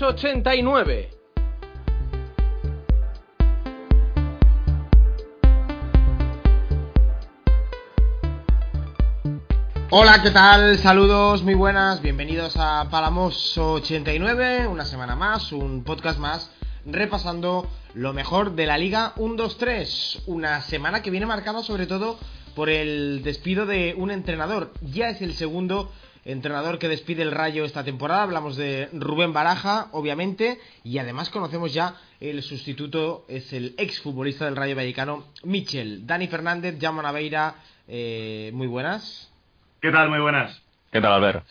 1989. Hola, ¿qué tal? Saludos, muy buenas, bienvenidos a Palamos 89, una semana más, un podcast más, repasando lo mejor de la Liga 1-2-3, una semana que viene marcada sobre todo por el despido de un entrenador, ya es el segundo entrenador que despide el Rayo esta temporada. Hablamos de Rubén Baraja, obviamente, y además conocemos ya el sustituto, es el exfutbolista del Rayo Vallecano, Michel. Dani Fernández, Llama Naveira, eh, muy buenas. ¿Qué tal? Muy buenas. ¿Qué tal, Albert?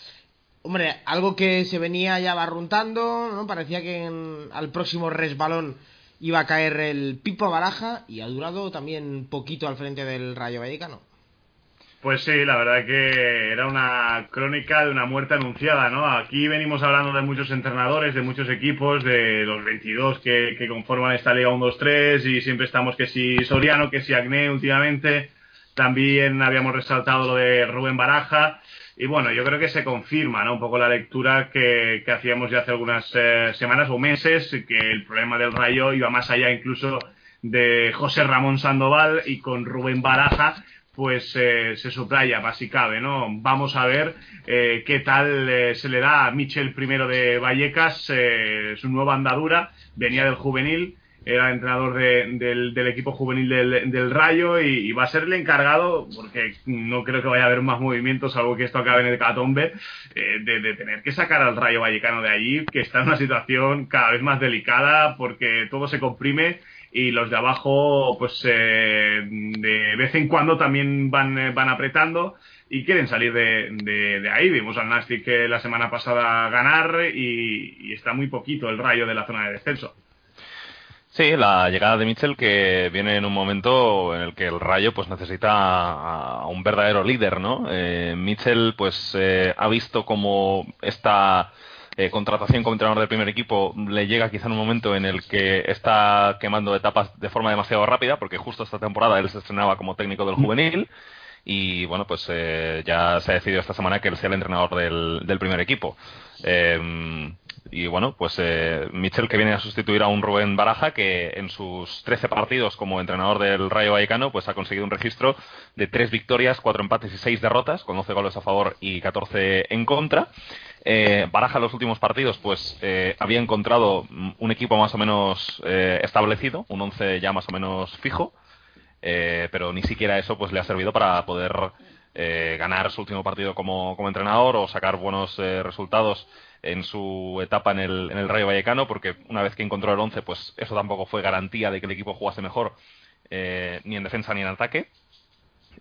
Hombre, algo que se venía ya barruntando, ¿no? Parecía que en- al próximo resbalón iba a caer el Pipo Baraja y ha durado también poquito al frente del Rayo Vallecano. Pues sí, la verdad que era una crónica de una muerte anunciada, ¿no? Aquí venimos hablando de muchos entrenadores, de muchos equipos, de los 22 que, que conforman esta Liga 1-2-3 y siempre estamos que si Soriano, que si Agné últimamente. También habíamos resaltado lo de Rubén Baraja. Y bueno, yo creo que se confirma, ¿no? Un poco la lectura que, que hacíamos ya hace algunas eh, semanas o meses, que el problema del Rayo iba más allá incluso de José Ramón Sandoval y con Rubén Baraja, pues eh, se subraya, más si cabe, ¿no? Vamos a ver eh, qué tal eh, se le da a Michel primero de Vallecas, su nueva andadura, venía del juvenil, era entrenador de- del, equipo juvenil del, Rayo y, va a ser el encargado, porque no creo que vaya a haber más movimientos, salvo que esto acabe en el catombe, de tener que sacar al Rayo Vallecano de allí, que está en una situación cada vez más delicada porque todo se comprime y los de abajo pues eh, de vez en cuando también van, eh, van apretando y quieren salir de, de- ahí. Vimos al Nastic la semana pasada ganar y, está muy poquito el rayo de la zona de descenso. Sí, la llegada de Mitchell que viene en un momento en el que el Rayo pues necesita a, a un verdadero líder, ¿no? Eh, Mitchell pues eh, ha visto como esta eh, contratación como entrenador del primer equipo le llega quizá en un momento en el que está quemando etapas de forma demasiado rápida porque justo esta temporada él se estrenaba como técnico del juvenil y bueno pues eh, ya se ha decidido esta semana que él sea el entrenador del, del primer equipo. Eh, y bueno, pues eh, Mitchell que viene a sustituir a un Rubén Baraja que en sus 13 partidos como entrenador del Rayo Vallecano pues ha conseguido un registro de 3 victorias, 4 empates y 6 derrotas, con 11 goles a favor y 14 en contra. Eh, Baraja los últimos partidos pues eh, había encontrado un equipo más o menos eh, establecido, un 11 ya más o menos fijo, eh, pero ni siquiera eso pues le ha servido para poder eh, ganar su último partido como, como entrenador o sacar buenos resultados en su etapa en el, en el Rayo Vallecano, porque una vez que encontró el 11, pues eso tampoco fue garantía de que el equipo jugase mejor, eh, ni en defensa ni en ataque.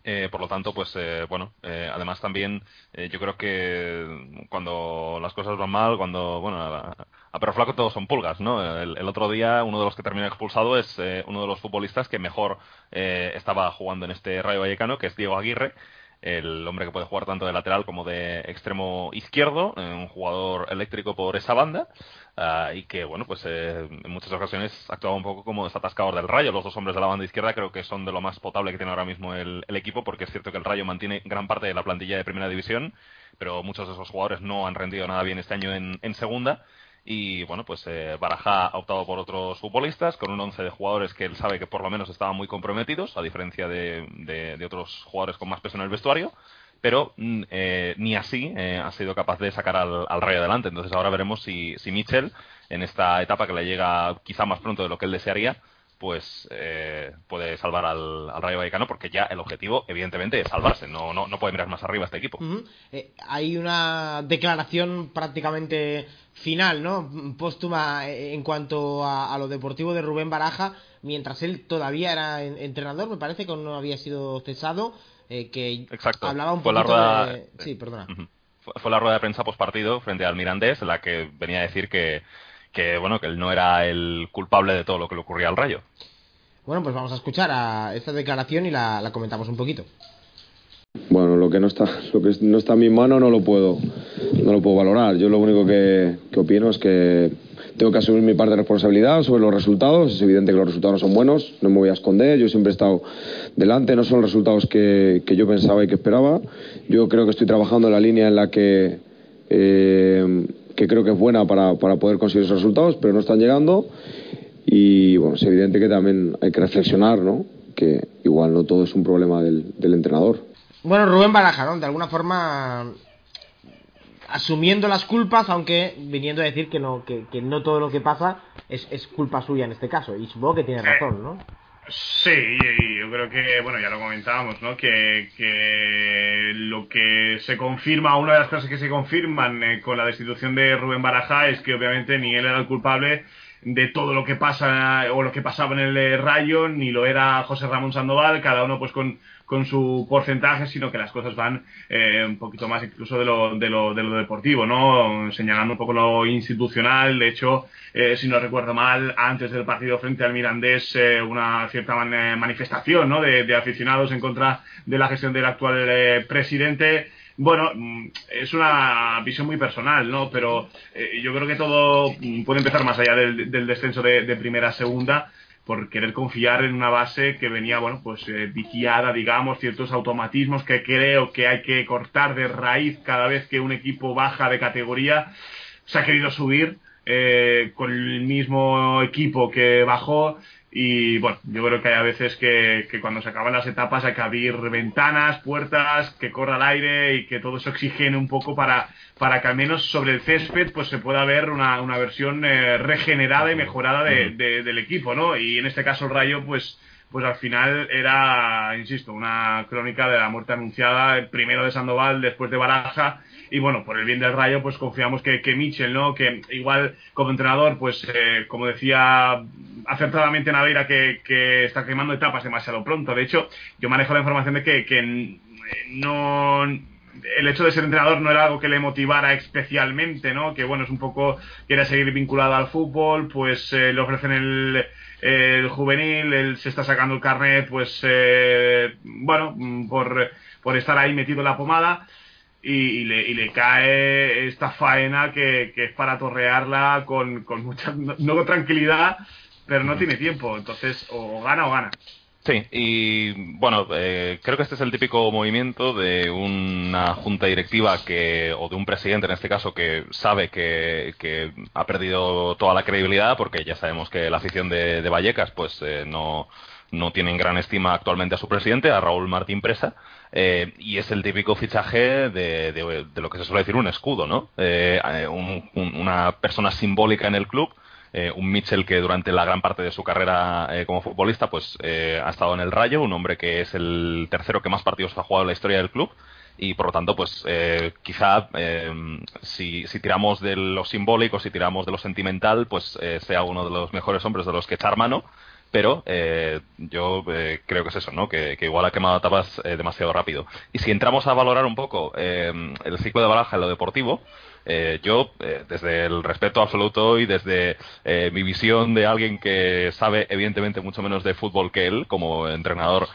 Eh, por lo tanto, pues eh, bueno, eh, además también eh, yo creo que cuando las cosas van mal, cuando, bueno, a, a perro flaco todos son pulgas, ¿no? El, el otro día uno de los que terminó expulsado es eh, uno de los futbolistas que mejor eh, estaba jugando en este Rayo Vallecano, que es Diego Aguirre, el hombre que puede jugar tanto de lateral como de extremo izquierdo, eh, un jugador eléctrico por esa banda, ah, y que, bueno, pues eh, en muchas ocasiones actuaba un poco como desatascador del Rayo. Los dos hombres de la banda izquierda creo que son de lo más potable que tiene ahora mismo el, el equipo, porque es cierto que el Rayo mantiene gran parte de la plantilla de primera división, pero muchos de esos jugadores no han rendido nada bien este año en, en segunda. Y bueno, pues eh, Baraja ha optado por otros futbolistas con un once de jugadores que él sabe que por lo menos estaban muy comprometidos, a diferencia de, de- otros jugadores con más peso en el vestuario. Pero mm, eh, ni así eh, ha sido capaz de sacar al, al Rayo adelante. Entonces ahora veremos si, si Mitchell, en esta etapa que le llega quizá más pronto de lo que él desearía, pues eh, puede salvar al, Rayo Vallecano porque ya el objetivo evidentemente es salvarse. No no, no puede mirar más arriba este equipo. Eh, hay una declaración prácticamente final no póstuma en cuanto a, lo deportivo de Rubén Baraja mientras él todavía era entrenador me parece que no había sido cesado eh, que hablaba un poquito de... sí perdona. Fue, la rueda de prensa post partido frente al Mirandés en la que venía a decir que que bueno que él no era el culpable de todo lo que le ocurría al Rayo. Bueno, pues vamos a escuchar a esta declaración y la, comentamos un poquito. Bueno, lo que no está, lo que no está en mi mano no lo puedo, no lo puedo valorar. Yo lo único que, opino es que tengo que asumir mi parte de responsabilidad sobre los resultados. Es evidente que los resultados no son buenos, no me voy a esconder. Yo siempre he estado delante, no son los resultados que, que yo pensaba y que esperaba. Yo creo que estoy trabajando en la línea en la que eh, que creo que es buena para, para poder conseguir esos resultados, pero no están llegando. Y bueno, es evidente que también hay que reflexionar, ¿no? Que igual no todo es un problema del, del entrenador. Bueno, Rubén Baraja, ¿no? De alguna forma asumiendo las culpas, aunque viniendo a decir que no, que, que no todo lo que pasa es, es, culpa suya en este caso. Y supongo que tiene razón, ¿no? Sí, yo creo que, bueno, ya lo comentábamos, ¿no? Que, que lo que se confirma, una de las cosas que se confirman eh, con la destitución de Rubén Baraja es que obviamente ni él era el culpable de todo lo que pasa o lo que pasaba en el eh, Rayo, ni lo era José Ramón Sandoval, cada uno pues con, con su porcentaje, sino que las cosas van eh, un poquito más incluso de lo, de, lo, de lo deportivo, ¿no? Señalando un poco lo institucional, de hecho, eh, si no recuerdo mal, antes del partido frente al Mirandés, una cierta manifestación, ¿no? De, de, aficionados en contra de la gestión del actual presidente, bueno, mm, es una visión muy personal, ¿no? Pero eh, yo creo que todo puede empezar más allá del, descenso de, primera a segunda por querer confiar en una base que venía, bueno, pues eh, viciada, digamos, ciertos automatismos que creo que hay que cortar de raíz cada vez que un equipo baja de categoría. Se ha querido subir eh, con el mismo equipo que bajó y bueno, yo creo que hay a veces que, cuando se acaban las etapas hay que abrir ventanas, puertas, que corra el aire y que todo eso oxigene un poco para, para que al menos sobre el césped pues se pueda ver una, una versión eh, regenerada y mejorada de, del equipo, ¿no? Y en este caso el Rayo pues pues al final era, insisto, una crónica de la muerte anunciada, primero de Sandoval, después de Baraja, y bueno, por el bien del Rayo, pues confiamos que, que Mitchell, ¿no? Que igual como entrenador, pues eh, como decía acertadamente Naveira, que, que está quemando etapas demasiado pronto. De hecho, yo manejo la información de que, que no el hecho de ser entrenador no era algo que le motivara especialmente, ¿no? Que bueno, es un poco, quiere seguir vinculado al fútbol, pues eh, le ofrecen el, el juvenil, él se está sacando el carnet, pues eh, bueno, por, por estar ahí metido en la pomada y, le, y le cae esta faena que, que es para torrearla con, con mucha, no, con tranquilidad, pero no tiene tiempo, entonces o gana o gana. Sí, y bueno, eh, creo que este es el típico movimiento de una junta directiva que, o de un presidente en este caso, que sabe que, que ha perdido toda la credibilidad, porque ya sabemos que la afición de, de Vallecas, pues eh, no, no tiene gran estima actualmente a su presidente, a Raúl Martín Presa, eh, y es el típico fichaje de, de, lo que se suele decir un escudo, ¿no? Eh, una persona simbólica en el club eh, un Mitchell que durante la gran parte de su carrera eh, como futbolista pues eh, ha estado en el Rayo, un hombre que es el tercero que más partidos ha jugado en la historia del club y por lo tanto pues quizá si, si, tiramos de lo simbólico, si tiramos de lo sentimental pues sea uno de los mejores hombres de los que echar mano pero yo creo que es eso, ¿no? Que, igual ha quemado tapas demasiado rápido. Y si entramos a valorar un poco el ciclo de baraja en lo deportivo, eh, yo, eh, desde el respeto absoluto y desde eh, mi visión de alguien que sabe evidentemente mucho menos de fútbol que él, como entrenador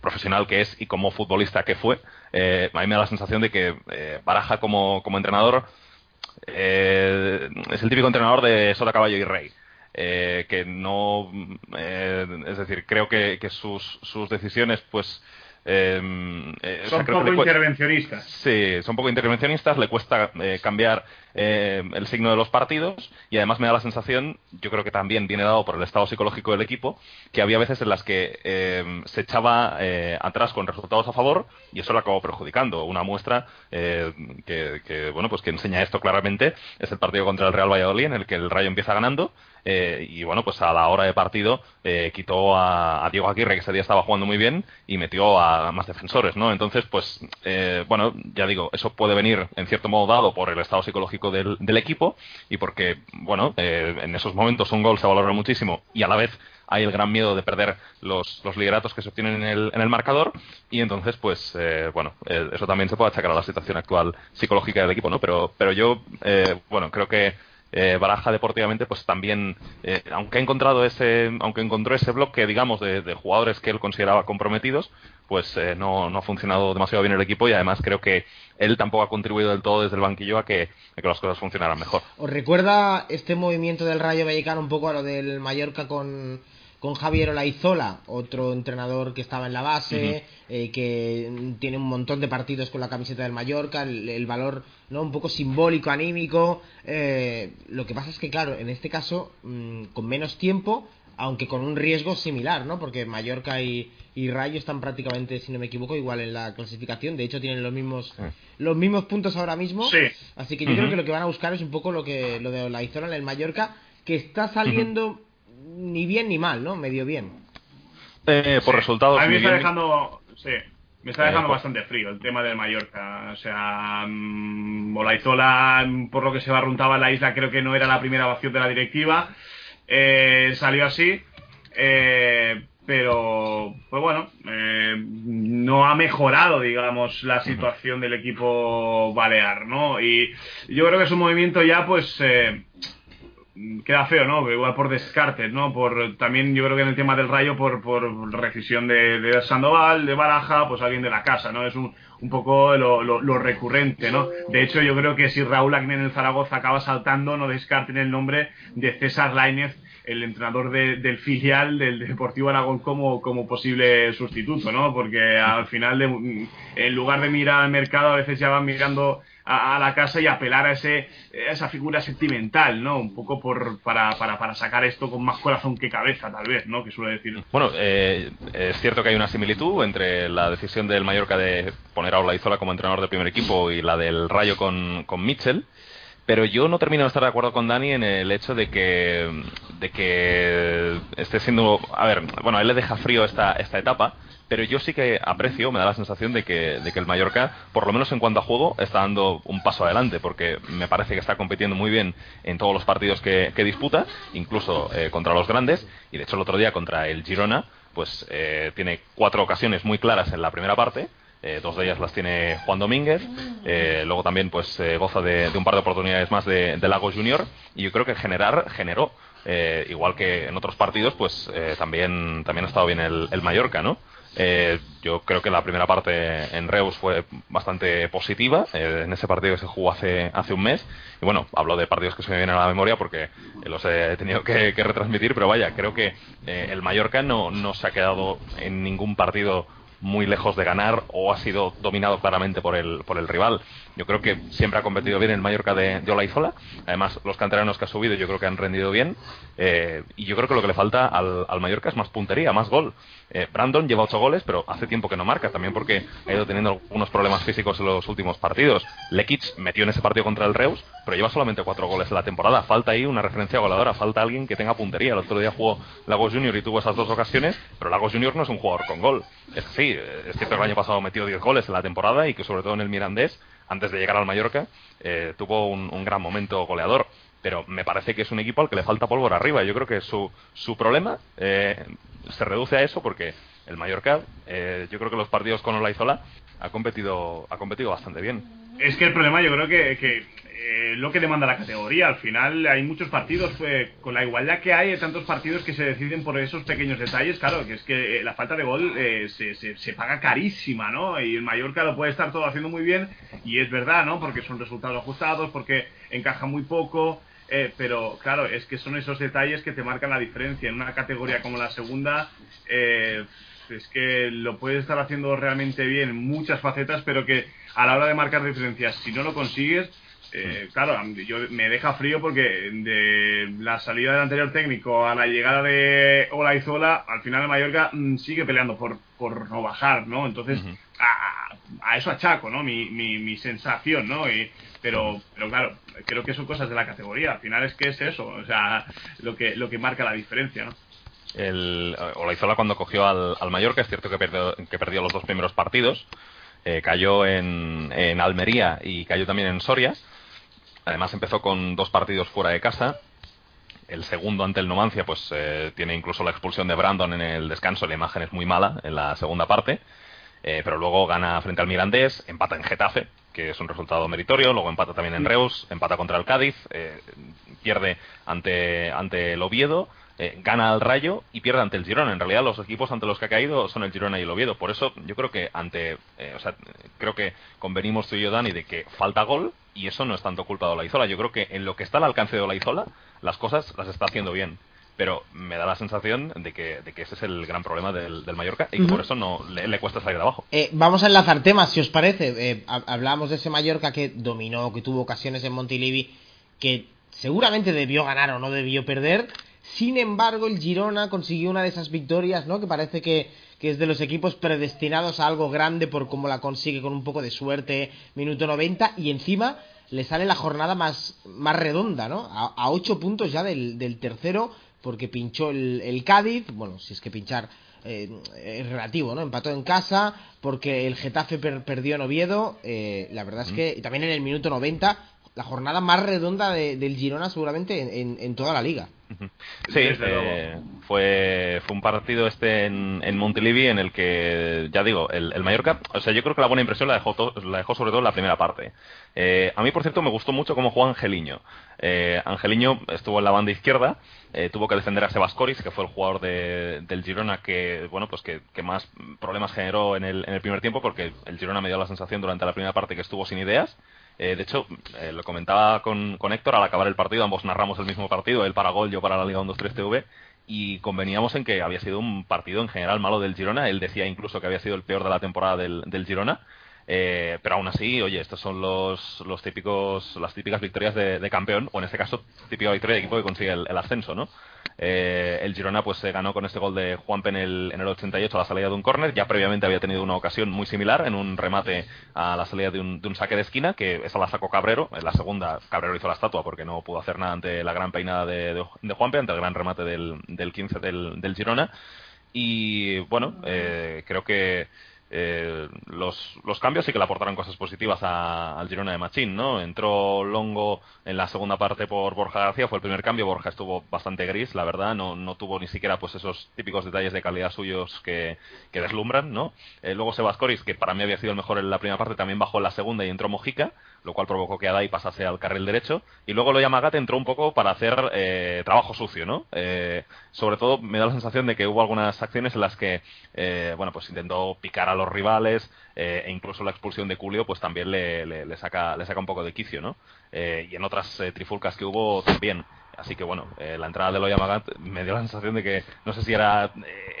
profesional que es y como futbolista que fue, a mí me da la sensación de que Baraja como, como entrenador es el típico entrenador de Sota Caballo y Rey. Que no es decir creo que, que sus, sus decisiones pues Em, eh, son poco intervencionistas. Sí, son poco intervencionistas, le cuesta eh, cambiar eh, el signo de los partidos y además me da la sensación, yo creo que también viene dado por el estado psicológico del equipo, que había veces en las que em, se echaba atrás con resultados a favor y eso lo acabó perjudicando. Una muestra que, bueno, pues que enseña esto claramente es el partido contra el Real Valladolid en el que el Rayo empieza ganando y bueno, pues a la hora de partido quitó a, a Diego Aguirre, que ese día estaba jugando muy bien, y metió a más defensores, ¿no? Entonces, pues, eh, bueno, ya digo, eso puede venir en cierto modo dado por el estado psicológico del, equipo y porque, bueno, eh, en esos momentos un gol se valora muchísimo y a la vez hay el gran miedo de perder los, los lideratos que se obtienen en el, en el marcador y entonces pues eh, bueno eso también se puede achacar a la situación actual psicológica del equipo no pero pero yo bueno creo que eh, Baraja deportivamente pues también eh, aunque ha encontrado ese aunque encontró ese bloque digamos de, jugadores que él consideraba comprometidos pues eh, no, no, ha funcionado demasiado bien el equipo y además creo que él tampoco ha contribuido del todo desde el banquillo a que, a que las cosas funcionaran mejor. ¿Os recuerda este movimiento del Rayo Vallecano un poco a lo del Mallorca con con Javier Olaizola, otro entrenador que estaba en la base, eh, que tiene un montón de partidos con la camiseta del Mallorca, el, valor no un poco simbólico, anímico. Eh, lo que pasa es que, claro, en este caso, mm, con menos tiempo, aunque con un riesgo similar, ¿no? Porque Mallorca y, Rayo están prácticamente, si no me equivoco, igual en la clasificación. De hecho, tienen los mismos los mismos puntos ahora mismo. Sí. Así que yo creo que lo que van a buscar es un poco lo que lo de Olaizola en el Mallorca, que está saliendo ni bien ni mal, ¿no? Medio bien. Eh, por resultados. A mí me está dejando. Sí. Me está dejando eh, bastante frío el tema del Mallorca. O sea, um, por lo que se barruntaba en la isla, creo que no era la primera opción de la directiva. Eh, salió así. pero, pues bueno, no ha mejorado, digamos, la situación del equipo balear, ¿no? Y yo creo que es un movimiento ya, pues queda feo, ¿no? Igual por descarte, ¿no? Por también yo creo que en el tema del Rayo por por decisión de, de Sandoval, de Baraja, pues alguien de la casa, ¿no? Es un, un poco lo, lo, recurrente, ¿no? De hecho, yo creo que si Raúl Agnen en el Zaragoza acaba saltando, no descarten el nombre de César Lainez, el entrenador del filial del Deportivo Aragón como, como posible sustituto, ¿no? Porque al final, de, en lugar de mirar al mercado, a veces ya van mirando a, la casa y apelar a, ese, esa figura sentimental, ¿no? Un poco por, para, para, para sacar esto con más corazón que cabeza, tal vez, ¿no? Que suele decir. Bueno, eh, es cierto que hay una similitud entre la decisión del Mallorca de poner a Olaizola como entrenador del primer equipo y la del Rayo con, con Mitchell. Pero yo no termino de estar de acuerdo con Dani en el hecho de que, de que esté siendo. A ver, bueno, él le deja frío esta, esta etapa pero yo sí que aprecio, me da la sensación de que, de que el Mallorca, por lo menos en cuanto a juego, está dando un paso adelante, porque me parece que está compitiendo muy bien en todos los partidos que, disputa, incluso eh, contra los grandes, y de hecho el otro día contra el Girona, pues eh, tiene cuatro ocasiones muy claras en la primera parte, eh, dos de ellas las tiene Juan Domínguez. luego también pues goza de, un par de oportunidades más de, de Lago Junior. Y yo creo que generar generó. igual que en otros partidos, pues también, también ha estado bien el Mallorca, ¿no? Eh, yo creo que la primera parte en Reus fue bastante positiva, eh, en ese partido que se jugó hace, hace un mes. Y bueno, hablo de partidos que se me vienen a la memoria porque los he tenido que, retransmitir, pero vaya, creo que eh, el Mallorca no, no se ha quedado en ningún partido muy lejos de ganar o ha sido dominado claramente por el, por el rival. Yo creo que siempre ha competido bien el Mallorca de, de Olaizola. Además, los canteranos que ha subido yo creo que han rendido bien. Eh, y yo creo que lo que le falta al, al Mallorca es más puntería, más gol. Eh, Brandon lleva ocho goles, pero hace tiempo que no marca, también porque ha ido teniendo algunos problemas físicos en los últimos partidos. Lekic metió en ese partido contra el Reus, pero lleva solamente cuatro goles en la temporada. Falta ahí una referencia goleadora, falta alguien que tenga puntería. El otro día jugó Lagos Junior y tuvo esas dos ocasiones, pero Lagos Junior no es un jugador con gol. Es sí, es cierto que el año pasado metió 10 goles en la temporada y que sobre todo en el Mirandés antes de llegar al Mallorca, eh, tuvo un, gran momento goleador. Pero me parece que es un equipo al que le falta pólvora arriba. Yo creo que su, su problema eh, se reduce a eso porque el Mallorca, eh, yo creo que los partidos con Olaizola ha competido, ha competido bastante bien. Es que el problema yo creo que, que eh, lo que demanda la categoría. Al final hay muchos partidos, pues, con la igualdad que hay, hay tantos partidos que se deciden por esos pequeños detalles. Claro, que es que eh, la falta de gol eh, se, se, paga carísima, ¿no? Y el Mallorca lo puede estar todo haciendo muy bien, y es verdad, ¿no? Porque son resultados ajustados, porque encaja muy poco. pero claro, es que son esos detalles que te marcan la diferencia. En una categoría como la segunda, es que lo puedes estar haciendo realmente bien en muchas facetas, pero que a la hora de marcar diferencias, si no lo consigues, eh, claro, yo me deja frío porque de la salida del anterior técnico a la llegada de Olaizola, al final el Mallorca mm, sigue peleando por, por no bajar, ¿no? Entonces, a, eso achaco, ¿no? Mi, mi, mi sensación, ¿no? Y, pero, pero claro, creo que son cosas de la categoría. Al final es que es eso, o sea, lo que, lo que marca la diferencia, ¿no? El, Olaizola cuando cogió al, al Mallorca, es cierto que perdió, que perdió los dos primeros partidos, eh, cayó en, en Almería y cayó también en Soria Además empezó con dos partidos fuera de casa. El segundo ante el Numancia, pues eh, tiene incluso la expulsión de Brandon en el descanso. La imagen es muy mala en la segunda parte. Eh, pero luego gana frente al Mirandés, empata en Getafe, que es un resultado meritorio, luego empata también en Reus, empata contra el Cádiz, eh, pierde ante, ante el Oviedo, gana al Rayo y pierde ante el Girona. En realidad los equipos ante los que ha caído son el Girona y el Oviedo. Por eso yo creo que ante, o sea, creo que convenimos tú y yo, Dani, de que falta gol, y eso no es tanto culpa de Olaizola. Yo creo que en lo que está al alcance de Olaizola, las cosas las está haciendo bien. Pero me da la sensación de que, de que ese es el gran problema del, Mallorca y que por eso no le, cuesta salir de abajo. Eh, vamos a enlazar temas, si os parece. Eh, hablábamos de ese Mallorca que dominó, que tuvo ocasiones en Montilivi, que seguramente debió ganar o no debió perder. Sin embargo, el Girona consiguió una de esas victorias, ¿no? Que parece que, que es de los equipos predestinados a algo grande por cómo la consigue con un poco de suerte, minuto 90, y encima le sale la jornada más, más redonda, ¿no? A, ocho puntos ya del, del tercero, porque pinchó el, el, Cádiz, bueno, si es que pinchar eh, es relativo, ¿no? Empató en casa, porque el Getafe perdió en Oviedo, eh, la verdad es que, y también en el minuto 90, la jornada más redonda del Girona seguramente en, en toda la liga. Sí, eh, fue, fue un partido este en, en Montilivi en el que, ya digo, el, el, Mallorca, o sea, yo creo que la buena impresión la dejó, la dejó sobre todo en la primera parte. Eh, a mí, por cierto, me gustó mucho cómo jugó Angeliño. Eh, Angeliño estuvo en la banda izquierda, eh, tuvo que defender a Sebascoris, que fue el jugador de, del Girona que, bueno, pues que, que, más problemas generó en el, en el primer tiempo, porque el Girona me dio la sensación durante la primera parte que estuvo sin ideas. Eh, de hecho, eh, lo comentaba con, con, Héctor al acabar el partido, ambos narramos el mismo partido, él para gol, yo para la Liga 1-2-3 TV, y conveníamos en que había sido un partido en general malo del Girona, él decía incluso que había sido el peor de la temporada del, del Girona, eh, pero aún así, oye, estos son los, los típicos, las típicas victorias de, campeón, o en este caso, típica victoria de equipo que consigue el, ascenso, ¿no? Eh, el Girona pues se ganó con este gol de Juanpe en el, en el 88 a la salida de un córner. Ya previamente había tenido una ocasión muy similar en un remate a la salida de un, de un saque de esquina, que esa la sacó Cabrero. En la segunda, Cabrero hizo la estatua porque no pudo hacer nada ante la gran peinada de, de, de Juanpe, ante el gran remate del, del 15 del, del Girona. Y bueno, eh, creo que eh, los, los, cambios sí que le aportaron cosas positivas a, al Girona de Machín, ¿no? Entró Longo en la segunda parte por Borja García, fue el primer cambio, Borja estuvo bastante gris, la verdad, no, no tuvo ni siquiera pues esos típicos detalles de calidad suyos que, que deslumbran, ¿no? Eh, luego Sebascoris, que para mí había sido el mejor en la primera parte, también bajó en la segunda y entró Mojica, lo cual provocó que Adai pasase al carril derecho, y luego lo Yamagat entró un poco para hacer eh, trabajo sucio, ¿no? Eh, sobre todo me da la sensación de que hubo algunas acciones en las que, eh, bueno, pues intentó picar a los rivales, eh, e incluso la expulsión de Culio, pues también le, le, saca, le saca un poco de quicio, ¿no? Eh, y en otras trifulcas que hubo también. Así que bueno, la entrada de Loya Magat me dio la sensación de que no sé si era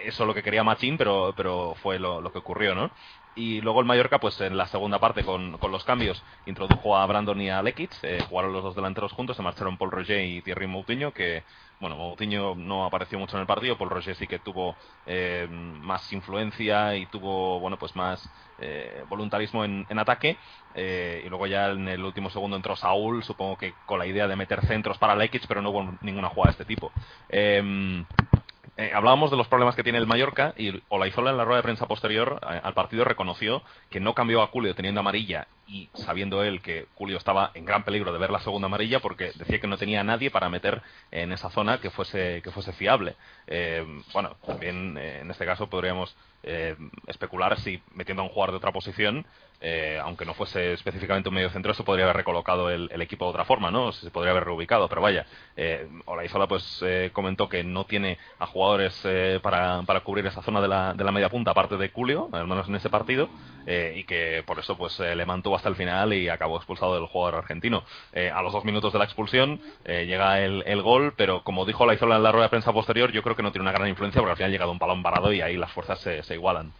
eso lo que quería Machín, pero, pero fue lo, lo, que ocurrió, ¿no? Y luego el Mallorca, pues en la segunda parte con, con los cambios, introdujo a Brandon y a Lekic, eh, jugaron los dos delanteros juntos, se marcharon Paul Roger y Thierry Moutinho, que bueno, Moutinho no apareció mucho en el partido, Paul Roger sí que tuvo eh, más influencia y tuvo, bueno, pues más eh, voluntarismo en, en ataque. Eh, y luego ya en el último segundo entró Saúl, supongo que con la idea de meter centros para Lekic, pero no hubo ninguna jugada de este tipo. Eh, hablábamos de los problemas que tiene el Mallorca y Olaizola en la rueda de prensa posterior eh, al partido reconoció que no cambió a Culio teniendo amarilla y sabiendo él que Culio estaba en gran peligro de ver la segunda amarilla porque decía que no tenía nadie para meter en esa zona que fuese que fuese fiable. Eh, bueno, también en este caso podríamos especular si metiendo a un jugador de otra posición eh, aunque no fuese específicamente un medio centro, se podría haber recolocado el, equipo de otra forma, ¿no? Se podría haber reubicado, pero vaya, eh, Olaizola pues eh, comentó que no tiene a jugadores eh, para, para cubrir esa zona de la, de la media punta, aparte de Julio, al menos en ese partido, eh, y que por eso pues le mantuvo hasta el final y acabó expulsado del jugador argentino. Eh, a los dos minutos de la expulsión eh, llega el, gol, pero como dijo la Laizola en la rueda de prensa posterior, yo creo que no tiene una gran influencia porque al final ha llegado un balón parado y ahí las fuerzas se, igualan.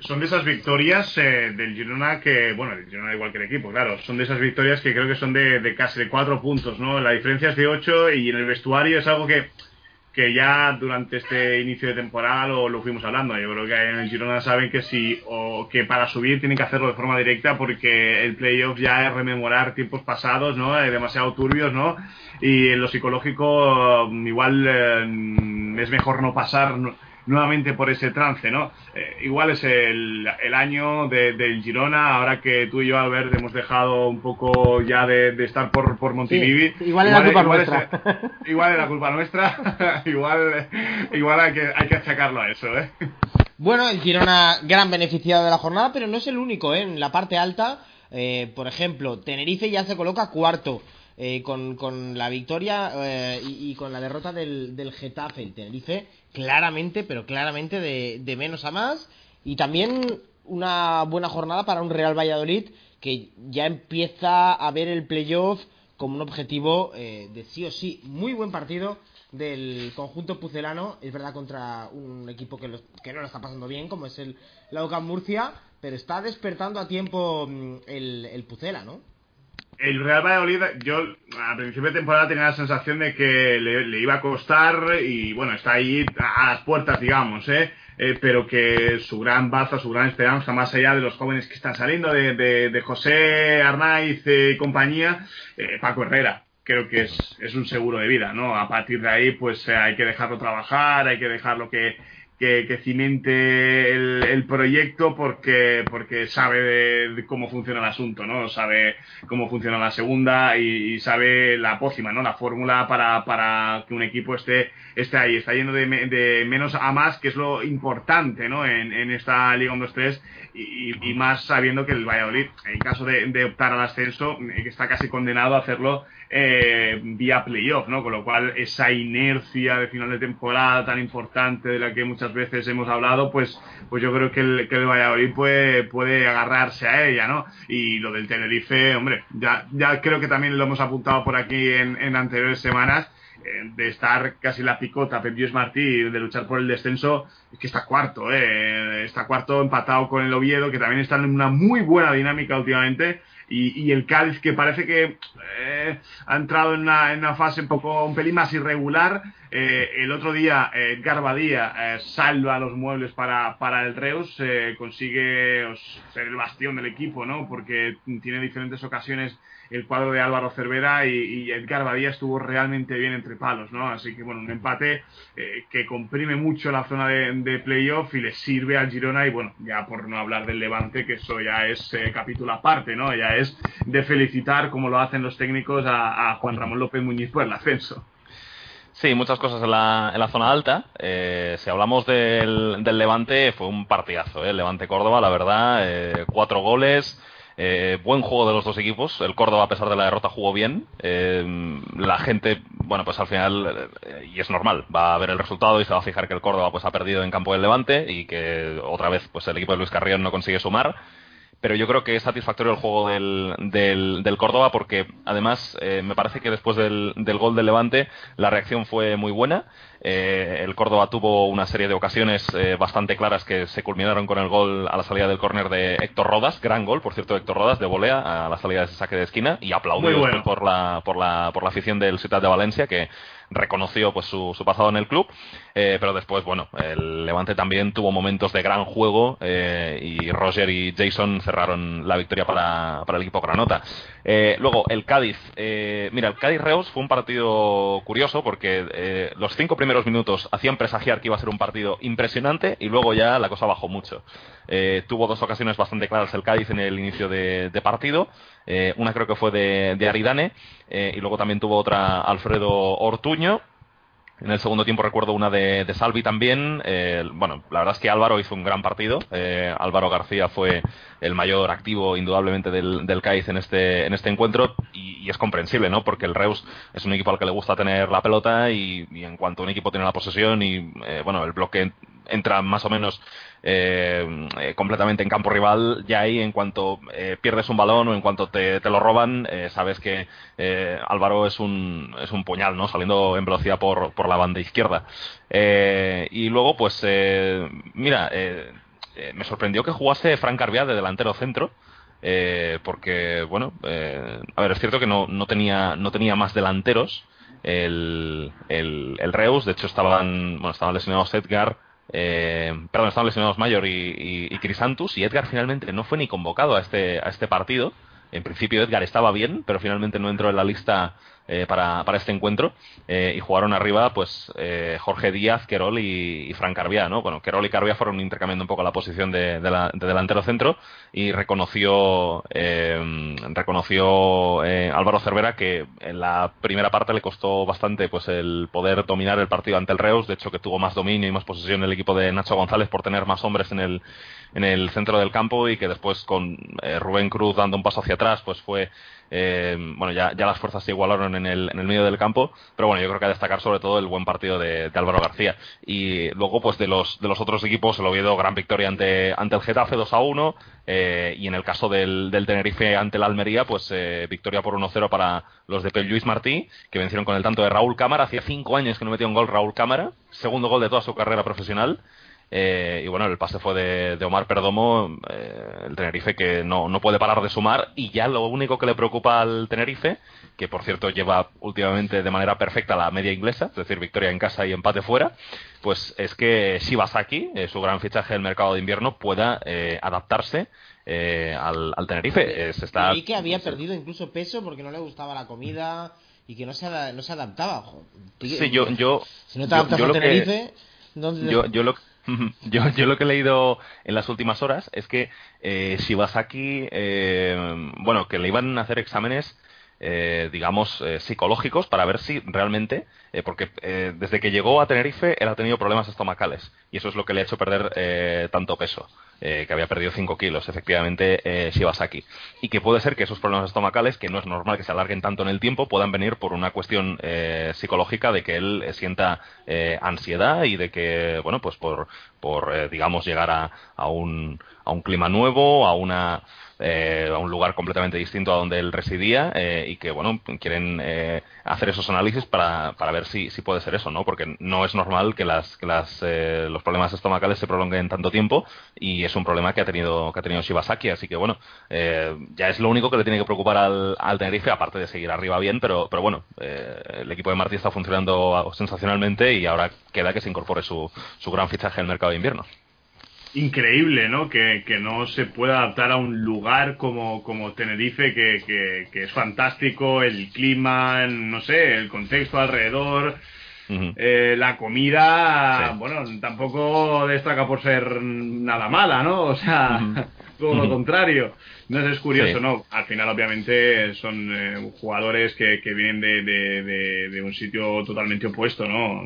Son de esas victorias del Girona que, bueno, el Girona igual que el equipo, claro, son de esas victorias que creo que son de, de casi de cuatro puntos, ¿no? La diferencia es de ocho y en el vestuario es algo que que ya durante este inicio de temporada lo, lo, fuimos hablando. Yo creo que en el Girona saben que si o que para subir tienen que hacerlo de forma directa porque el playoff ya es rememorar tiempos pasados, ¿no? Eh, demasiado turbios, ¿no? Y en lo psicológico igual eh, es mejor no pasar nuevamente por ese trance, ¿no? Eh, igual es el, el año de, del Girona, ahora que tú y yo, Albert, hemos dejado un poco ya de, estar por, por Montilivi. igual, es la culpa nuestra. igual es la culpa nuestra, igual, igual hay, que, hay que achacarlo a eso, ¿eh? Bueno, el Girona gran beneficiado de la jornada, pero no es el único, ¿eh? En la parte alta, eh, por ejemplo, Tenerife ya se coloca cuarto. Eh, con, con, la victoria eh, y, con la derrota del, del Getafe, el Tenerife, claramente, pero claramente de, de, menos a más. Y también una buena jornada para un Real Valladolid que ya empieza a ver el playoff como un objetivo eh, de sí o sí. Muy buen partido del conjunto pucelano, es verdad, contra un equipo que, que no lo está pasando bien, como es el Laucan Murcia, pero está despertando a tiempo mm, el, el Pucela, ¿no? El Real Valladolid, yo a principio de temporada tenía la sensación de que le, iba a costar y bueno, está ahí a las puertas, digamos, ¿eh? ¿eh? pero que su gran baza, su gran esperanza, más allá de los jóvenes que están saliendo, de, de, José Arnaiz y compañía, eh, Paco Herrera. Creo que es, es un seguro de vida, ¿no? A partir de ahí, pues eh, hay que dejarlo trabajar, hay que dejarlo que, que, cimente el, proyecto porque, porque sabe de, cómo funciona el asunto, ¿no? Sabe cómo funciona la segunda y, sabe la pócima, ¿no? La fórmula para, para, que un equipo esté, esté ahí. Está yendo de, menos a más, que es lo importante, ¿no? En, esta Liga 1-2-3 y, y, más sabiendo que el Valladolid, en caso de, optar al ascenso, está casi condenado a hacerlo eh, vía playoff, ¿no? Con lo cual esa inercia de final de temporada tan importante de la que muchas veces hemos hablado, pues, pues yo creo que el, que el Valladolid puede, puede agarrarse a ella, ¿no? Y lo del Tenerife, hombre, ya, ya creo que también lo hemos apuntado por aquí en, en anteriores semanas eh, de estar casi la picota Pep Martí de luchar por el descenso es que está cuarto eh, está cuarto empatado con el Oviedo que también están en una muy buena dinámica últimamente y, y el Cádiz que parece que eh, ha entrado en una, en una, fase un poco un pelín más irregular. Eh, el otro día eh, Edgar Badía eh, salva los muebles para, para el Reus, eh, consigue ser el bastión del equipo, ¿no? Porque tiene diferentes ocasiones el cuadro de Álvaro Cervera y, Edgar Badía estuvo realmente bien entre palos, ¿no? Así que bueno, un empate eh, que comprime mucho la zona de, playoff y le sirve al Girona y bueno, ya por no hablar del Levante, que eso ya es eh, capítulo aparte, ¿no? Ya es de felicitar como lo hacen los técnicos a, Juan Ramón López Muñiz por el ascenso. Sí, muchas cosas en la, en la zona alta. Eh, si hablamos del, del, Levante, fue un partidazo, ¿eh? El Levante Córdoba, la verdad, eh, cuatro goles. Eh, buen juego de los dos equipos. El Córdoba, a pesar de la derrota, jugó bien. Eh, la gente, bueno, pues al final, eh, y es normal, va a ver el resultado y se va a fijar que el Córdoba pues ha perdido en campo del Levante y que otra vez pues el equipo de Luis Carrión no consigue sumar pero yo creo que es satisfactorio el juego del, del, del Córdoba porque además eh, me parece que después del, del, gol del Levante la reacción fue muy buena. Eh, el Córdoba tuvo una serie de ocasiones eh, bastante claras que se culminaron con el gol a la salida del córner de Héctor Rodas, gran gol, por cierto, Héctor Rodas de volea a la salida de ese saque de esquina y aplaudido por, la, por, la, por la afición del Ciudad de Valencia que reconoció pues su, su pasado en el club, eh, pero después, bueno, el Levante también tuvo momentos de gran juego eh, y Roger y Jason cerraron la victoria para, para el equipo Granota. Eh, luego, el Cádiz. Eh, mira, el Cádiz-Reus fue un partido curioso porque eh, los cinco primeros minutos hacían presagiar que iba a ser un partido impresionante y luego ya la cosa bajó mucho. Eh, tuvo dos ocasiones bastante claras el Cádiz en el inicio de, partido. Eh, una creo que fue de, de Aridane y luego también tuvo otra Alfredo Ortuño. En el segundo tiempo recuerdo una de, Salvi también. Eh, bueno, la verdad es que Álvaro hizo un gran partido. Eh, Álvaro García fue el mayor activo, indudablemente, del, del CAIZ en este, en este encuentro. Y, y, es comprensible, ¿no? Porque el Reus es un equipo al que le gusta tener la pelota y, y en cuanto un equipo tiene la posesión y, eh, bueno, el bloque entra más o menos eh, eh, completamente en campo rival, ya ahí en cuanto eh, pierdes un balón o en cuanto te, lo roban, sabes que Álvaro es un, es un puñal, ¿no? Saliendo en velocidad por, por la banda izquierda. y luego, pues, mira, me sorprendió que jugase Frank Carvia de delantero centro. porque bueno a ver es cierto que no, no tenía no tenía más delanteros el, el, el Reus de hecho estaban bueno estaban lesionados Edgar eh, perdón, estaban lesionados Mayor y, y, Crisantus y Edgar finalmente no fue ni convocado a este, a este partido. En principio Edgar estaba bien, pero finalmente no entró en la lista eh, para, para, este encuentro eh, y jugaron arriba pues eh, Jorge Díaz, Querol y, y Fran Carbia, ¿no? Bueno, Querol y Carbia fueron intercambiando un poco la posición de, delantero centro y reconoció reconoció Álvaro Cervera que en la primera parte le costó bastante pues el poder dominar el partido ante el Reus, de hecho que tuvo más dominio y más posesión el equipo de Nacho González por tener más hombres en el en el centro del campo y que después con Rubén Cruz dando un paso hacia atrás pues fue eh, bueno, ya, ya las fuerzas se igualaron en el, en el medio del campo, pero bueno, yo creo que a destacar sobre todo el buen partido de, Álvaro García. Y luego, pues de los, de los otros equipos, el Oviedo, gran victoria ante, ante el Getafe 2 a 1, eh, y en el caso del, del Tenerife ante el Almería, pues eh, victoria por 1-0 para los de Luis Martí, que vencieron con el tanto de Raúl Cámara. Hacía cinco años que no metía un gol Raúl Cámara, segundo gol de toda su carrera profesional. Eh, y bueno, el pase fue de, Omar Perdomo, eh, el Tenerife que no, no, puede parar de sumar y ya lo único que le preocupa al Tenerife, que por cierto lleva últimamente de manera perfecta la media inglesa, es decir, victoria en casa y empate fuera, pues es que Shibasaki, eh, su gran fichaje del mercado de invierno, pueda adaptarse al, Tenerife. se está... Y que había perdido incluso peso porque no le gustaba la comida y que no se, no se adaptaba. sí, yo, yo, si no te adaptas al Tenerife... Yo, yo, lo, Yo, yo lo que he leído en las últimas horas es que eh, Shibasaki, eh, bueno, que le iban a hacer exámenes, eh, digamos, eh, psicológicos para ver si realmente, eh, porque desde que llegó a Tenerife él ha tenido problemas estomacales y eso es lo que le ha hecho perder tanto peso. Eh, que había perdido 5 kilos, efectivamente, eh, Shibasaki. Y que puede ser que esos problemas estomacales, que no es normal que se alarguen tanto en el tiempo, puedan venir por una cuestión eh, psicológica de que él sienta ansiedad y de que, bueno, pues por, por digamos, llegar a, a, un, a un clima nuevo, a una eh, a un lugar completamente distinto a donde él residía eh, y que, bueno, quieren eh, hacer esos análisis para, para ver si, si puede ser eso, ¿no? Porque no es normal que, las, que las, los problemas estomacales se prolonguen tanto tiempo y es un problema que ha tenido, que ha tenido Shibasaki, así que, bueno, ya es lo único que le tiene que preocupar al, al Tenerife, aparte de seguir arriba bien, pero, pero bueno, el equipo de Martí está funcionando sensacionalmente y ahora queda que se incorpore su, su gran fichaje en el mercado de invierno increíble, ¿no? Que, que, no se pueda adaptar a un lugar como, como Tenerife, que, que, que, es fantástico, el clima, no sé, el contexto alrededor, eh, la comida, bueno, tampoco destaca por ser nada mala, ¿no? O sea, todo lo contrario. No es curioso, ¿no? Al final, obviamente, son eh, jugadores que, que vienen de, de, de, un sitio totalmente opuesto, ¿no?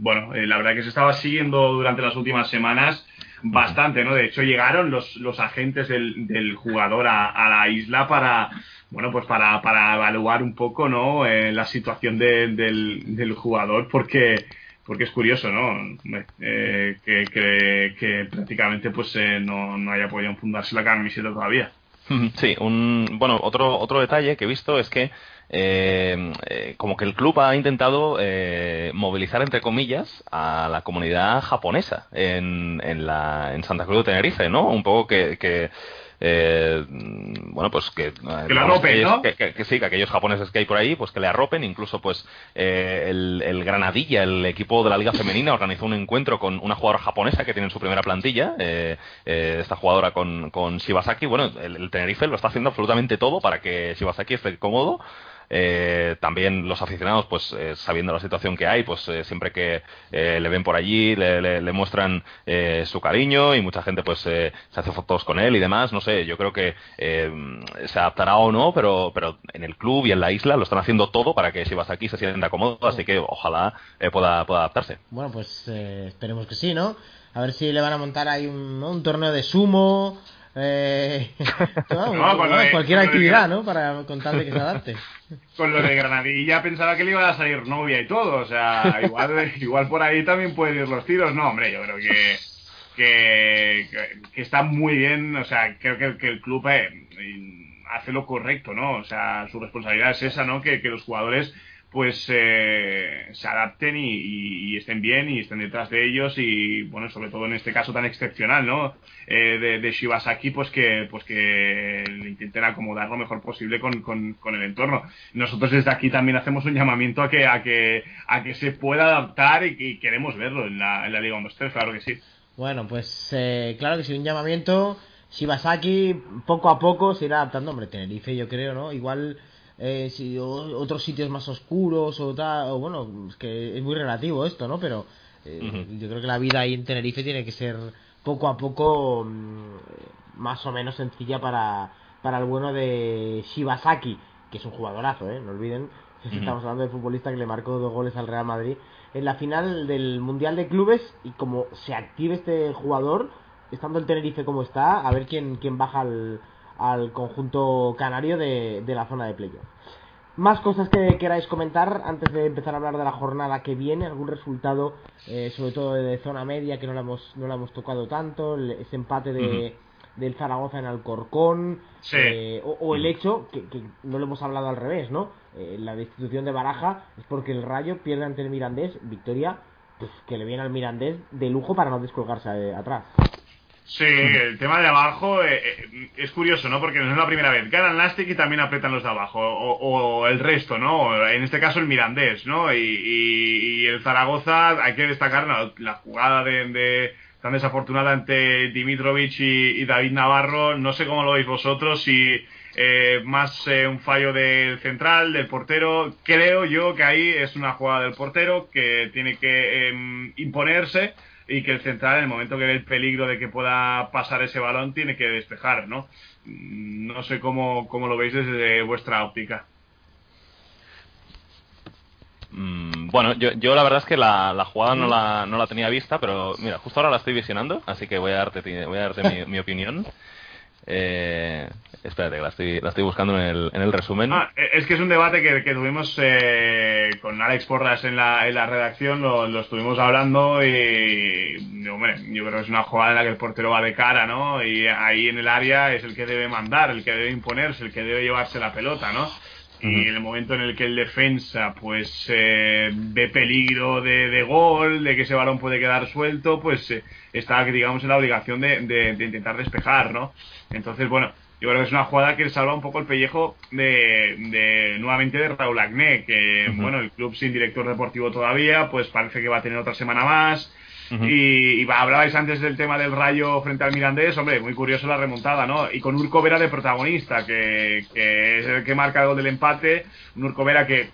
Bueno, eh, la verdad que se estaba siguiendo durante las últimas semanas bastante, ¿no? De hecho, llegaron los, los agentes del, del jugador a, a, la isla para, bueno, pues para, para evaluar un poco, ¿no? Eh, la situación del, del jugador, porque, porque es curioso, ¿no? Eh, que, que, que, prácticamente pues eh, no, no haya podido fundarse la camiseta todavía. Sí, un, bueno, otro, otro detalle que he visto es que eh, eh, como que el club ha intentado eh, movilizar, entre comillas, a la comunidad japonesa en, en, la, en Santa Cruz de Tenerife, ¿no? Un poco que, que eh, bueno, pues que, que, arropen, ¿no? que, sí, que aquellos japoneses que hay por ahí, pues que le arropen, incluso pues eh, el, el, Granadilla, el equipo de la Liga Femenina, organizó un encuentro con una jugadora japonesa que tiene en su primera plantilla, eh, eh, esta jugadora con, con Shibasaki, bueno, el, el Tenerife lo está haciendo absolutamente todo para que Shibasaki esté cómodo, eh, también los aficionados, pues eh, sabiendo la situación que hay, pues eh, siempre que le ven por allí, le, le, muestran su cariño y mucha gente pues se hace fotos con él y demás. No sé, yo creo que se adaptará o no, pero, pero en el club y en la isla lo están haciendo todo para que si vas aquí se sienta cómodo, así que ojalá pueda, pueda adaptarse. Bueno, pues esperemos que sí, ¿no? A ver si le van a montar ahí un torneo de sumo Eh, cualquier actividad, ¿no? Para contarle que se adapte. Con lo de Granadilla pensaba que le iba a salir novia y todo, o sea, igual, igual por ahí también pueden ir los tiros. No, hombre, yo creo que, que, que está muy bien, o sea, creo que, que el club eh, hace lo correcto, ¿no? O sea, su responsabilidad es esa, ¿no? Que, que los jugadores pues eh, se adapten y, estén bien y estén detrás de ellos y bueno sobre todo en este caso tan excepcional no eh, de, de, Shibasaki pues que pues que intenten acomodar lo mejor posible con, con, el entorno. Nosotros desde aquí también hacemos un llamamiento a que a que a que se pueda adaptar y, queremos verlo en la, en la Liga 1-3 claro que sí. Bueno pues eh, claro que sí un llamamiento. Shibasaki poco a poco se irá adaptando. Hombre Tenerife yo creo no igual eh, si otros sitios más oscuros o tal, o bueno, es que es muy relativo esto, ¿no? Pero eh, yo creo que la vida ahí en Tenerife tiene que ser poco a poco mm, más o menos sencilla para, para el bueno de Shibasaki, que es un jugadorazo, ¿eh? No olviden, estamos hablando de futbolista que le marcó dos goles al Real Madrid en la final del Mundial de Clubes y como se active este jugador, estando el Tenerife como está, a ver quién, quién baja al al conjunto canario de, la zona de playoff. Más cosas que queráis comentar antes de empezar a hablar de la jornada que viene, algún resultado, eh, sobre todo de zona media, que no la hemos, no la hemos tocado tanto, ese empate de, del Zaragoza en Alcorcón, eh, o, el hecho, que, no lo hemos hablado al revés, ¿no? Eh, la destitución de Baraja es porque el Rayo pierde ante el Mirandés, victoria pues, que le viene al Mirandés de lujo para no descolgarse atrás. Sí, el tema de abajo eh, eh, es curioso, ¿no? Porque no es la primera vez. Ganan Nastic y también apretan los de abajo. O, el resto, ¿no? En este caso el Mirandés, ¿no? Y, el Zaragoza, hay que destacar la, jugada de, tan desafortunada ante Dimitrovic y, David Navarro. No sé cómo lo veis vosotros, si eh, más un fallo del central, del portero. Creo yo que ahí es una jugada del portero que tiene que em, imponerse y que el central, en el momento que ve el peligro de que pueda pasar ese balón, tiene que despejar, ¿no? Mm, no sé cómo, cómo lo veis desde vuestra óptica. Mm, bueno, yo, yo la verdad es que la, la jugada no la, no la tenía vista, pero mira, justo ahora la estoy visionando, así que voy a darte, voy a darte mi, mi opinión. Eh, espérate, la estoy, buscando en el, en el resumen. Ah, eh, es que es un debate que, tuvimos eh, con Alex Porras en la, redacción, lo, estuvimos hablando y, yo creo que es una jugada en la que el portero va de cara, ¿no? Y ahí en el área es el que debe mandar, el que debe imponerse, el que debe llevarse la pelota, ¿no? Y en el momento en el que el defensa pues eh, ve peligro de, de, gol, de que ese balón puede quedar suelto, pues eh, está digamos en la obligación de, de, intentar despejar, ¿no? Entonces, bueno, yo creo que es una jugada que salva un poco el pellejo de, de nuevamente de Raúl Agné, que bueno, el club sin director deportivo todavía, pues parece que va a tener otra semana más y, hablabais antes del tema del Rayo frente al Mirandés, hombre, muy curioso la remontada, ¿no? Y con Urco Vera de protagonista, que, es el que marca el gol del empate, un Urco Vera que,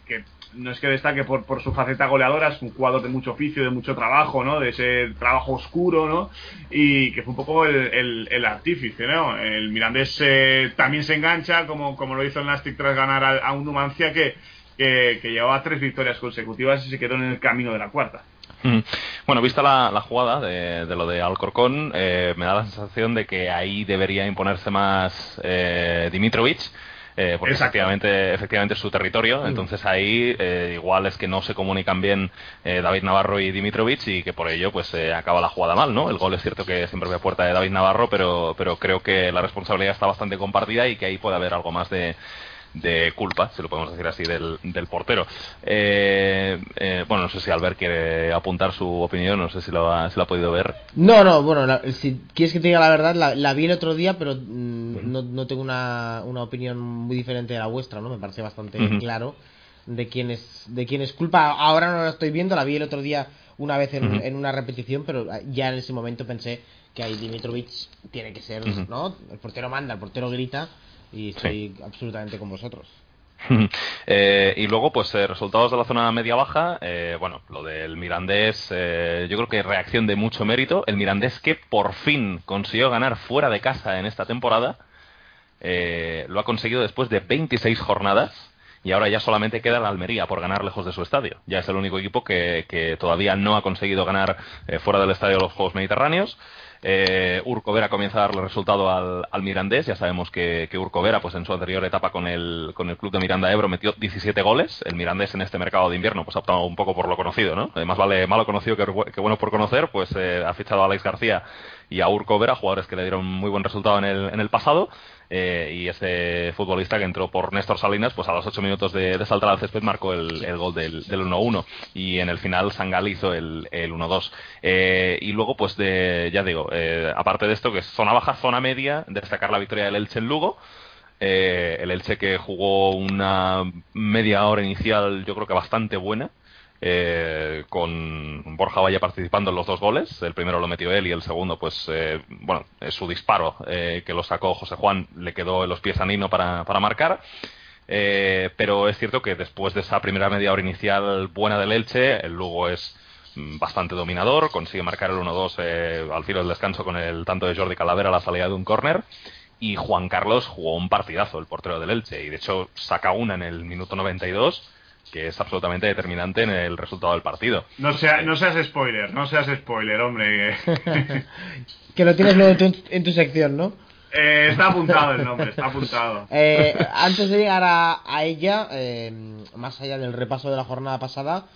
no es que destaque por, por su faceta goleadora, es un jugador de mucho oficio, de mucho trabajo, ¿no? De ese trabajo oscuro, ¿no? Y que fue un poco el, el, artífice, ¿no? El Mirandés eh, también se engancha, como, como lo hizo el Nastic tras ganar a, un Numancia que, que, que llevaba tres victorias consecutivas y se quedó en el camino de la cuarta. Bueno, vista la, jugada de, lo de Alcorcón, eh, me da la sensación de que ahí debería imponerse más eh, Dimitrovic. Eh, porque efectivamente, efectivamente es su territorio, mm. entonces ahí eh, igual es que no se comunican bien David Navarro y Dimitrovic y que por ello pues acaba la jugada mal, ¿no? El gol es cierto que siempre ve a puerta de David Navarro, pero, pero creo que la responsabilidad está bastante compartida y que ahí puede haber algo más de, de culpa, si lo podemos decir así, del, del portero. Eh, eh, bueno, no sé si Albert quiere apuntar su opinión, no sé si lo ha, si lo ha podido ver. No, no, bueno, si quieres que te diga la verdad, la, vi el otro día, pero mm, no, no, tengo una, una, opinión muy diferente de la vuestra, ¿no? Me parece bastante claro de quién, es, de quién es culpa. Ahora no la estoy viendo, la vi el otro día una vez en, en una repetición, pero ya en ese momento pensé que ahí Dimitrovic tiene que ser, ¿no? El portero manda, el portero grita y estoy absolutamente con vosotros. Eh, y luego, pues eh, resultados de la zona media-baja. Eh, bueno, lo del Mirandés, yo creo que reacción de mucho mérito. El Mirandés que por fin consiguió ganar fuera de casa en esta temporada. lo ha conseguido después de 26 jornadas. Y ahora ya solamente queda la Almería por ganar lejos de su estadio. Ya es el único equipo que, que todavía no ha conseguido ganar fuera del estadio de los Juegos Mediterráneos. Eh, Urco Vera comienza a darle resultado al, Mirandés. Ya sabemos que, que, Urco Vera, pues en su anterior etapa con el, club de Miranda Ebro, metió 17 goles. El Mirandés en este mercado de invierno, pues ha optado un poco por lo conocido, ¿no? más vale malo conocido que, bueno por conocer, pues eh, ha fichado a Alex García y a Urco Vera, jugadores que le dieron muy buen resultado en el, en el pasado. Eh, y ese futbolista que entró por Néstor Salinas, pues a los 8 minutos de, de saltar al césped marcó el, el gol del, del 1-1 y en el final Sangal hizo el, el 1-2. Eh, y luego, pues de, ya digo, eh, aparte de esto, que es zona baja, zona media, destacar la victoria del Elche en Lugo. Eh, el Elche que jugó una media hora inicial, yo creo que bastante buena, eh, con Borja Valle participando en los dos goles. El primero lo metió él y el segundo, pues, eh, bueno, su disparo eh, que lo sacó José Juan le quedó en los pies a Nino para, para marcar. Eh, pero es cierto que después de esa primera media hora inicial buena del Elche, el Lugo es mm, bastante dominador, consigue marcar el 1-2 eh, al filo del descanso con el tanto de Jordi Calavera a la salida de un córner y Juan Carlos jugó un partidazo, el portero del Elche, y de hecho saca una en el minuto 92 que es absolutamente determinante en el resultado del partido. No, sea, no seas spoiler, no seas spoiler, hombre. que lo tienes luego en tu, en tu sección, ¿no? Eh, está apuntado el nombre, está apuntado. Eh, antes de llegar a, a ella, eh, más allá del repaso de la jornada pasada,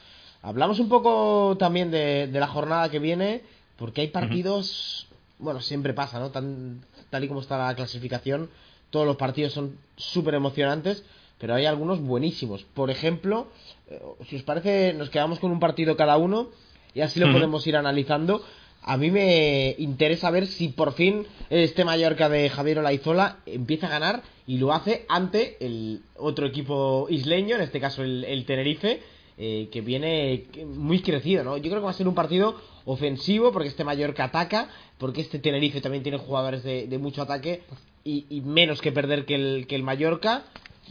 hablamos un poco también de, de la jornada que viene, porque hay partidos, uh -huh. bueno, siempre pasa, ¿no? Tan, tal y como está la clasificación, todos los partidos son súper emocionantes, pero hay algunos buenísimos. Por ejemplo, eh, si os parece, nos quedamos con un partido cada uno y así lo uh -huh. podemos ir analizando. A mí me interesa ver si por fin este Mallorca de Javier Olaizola empieza a ganar y lo hace ante el otro equipo isleño, en este caso el, el Tenerife, eh, que viene muy crecido, ¿no? Yo creo que va a ser un partido ofensivo porque este Mallorca ataca, porque este Tenerife también tiene jugadores de, de mucho ataque y, y, menos que perder que el, que el Mallorca.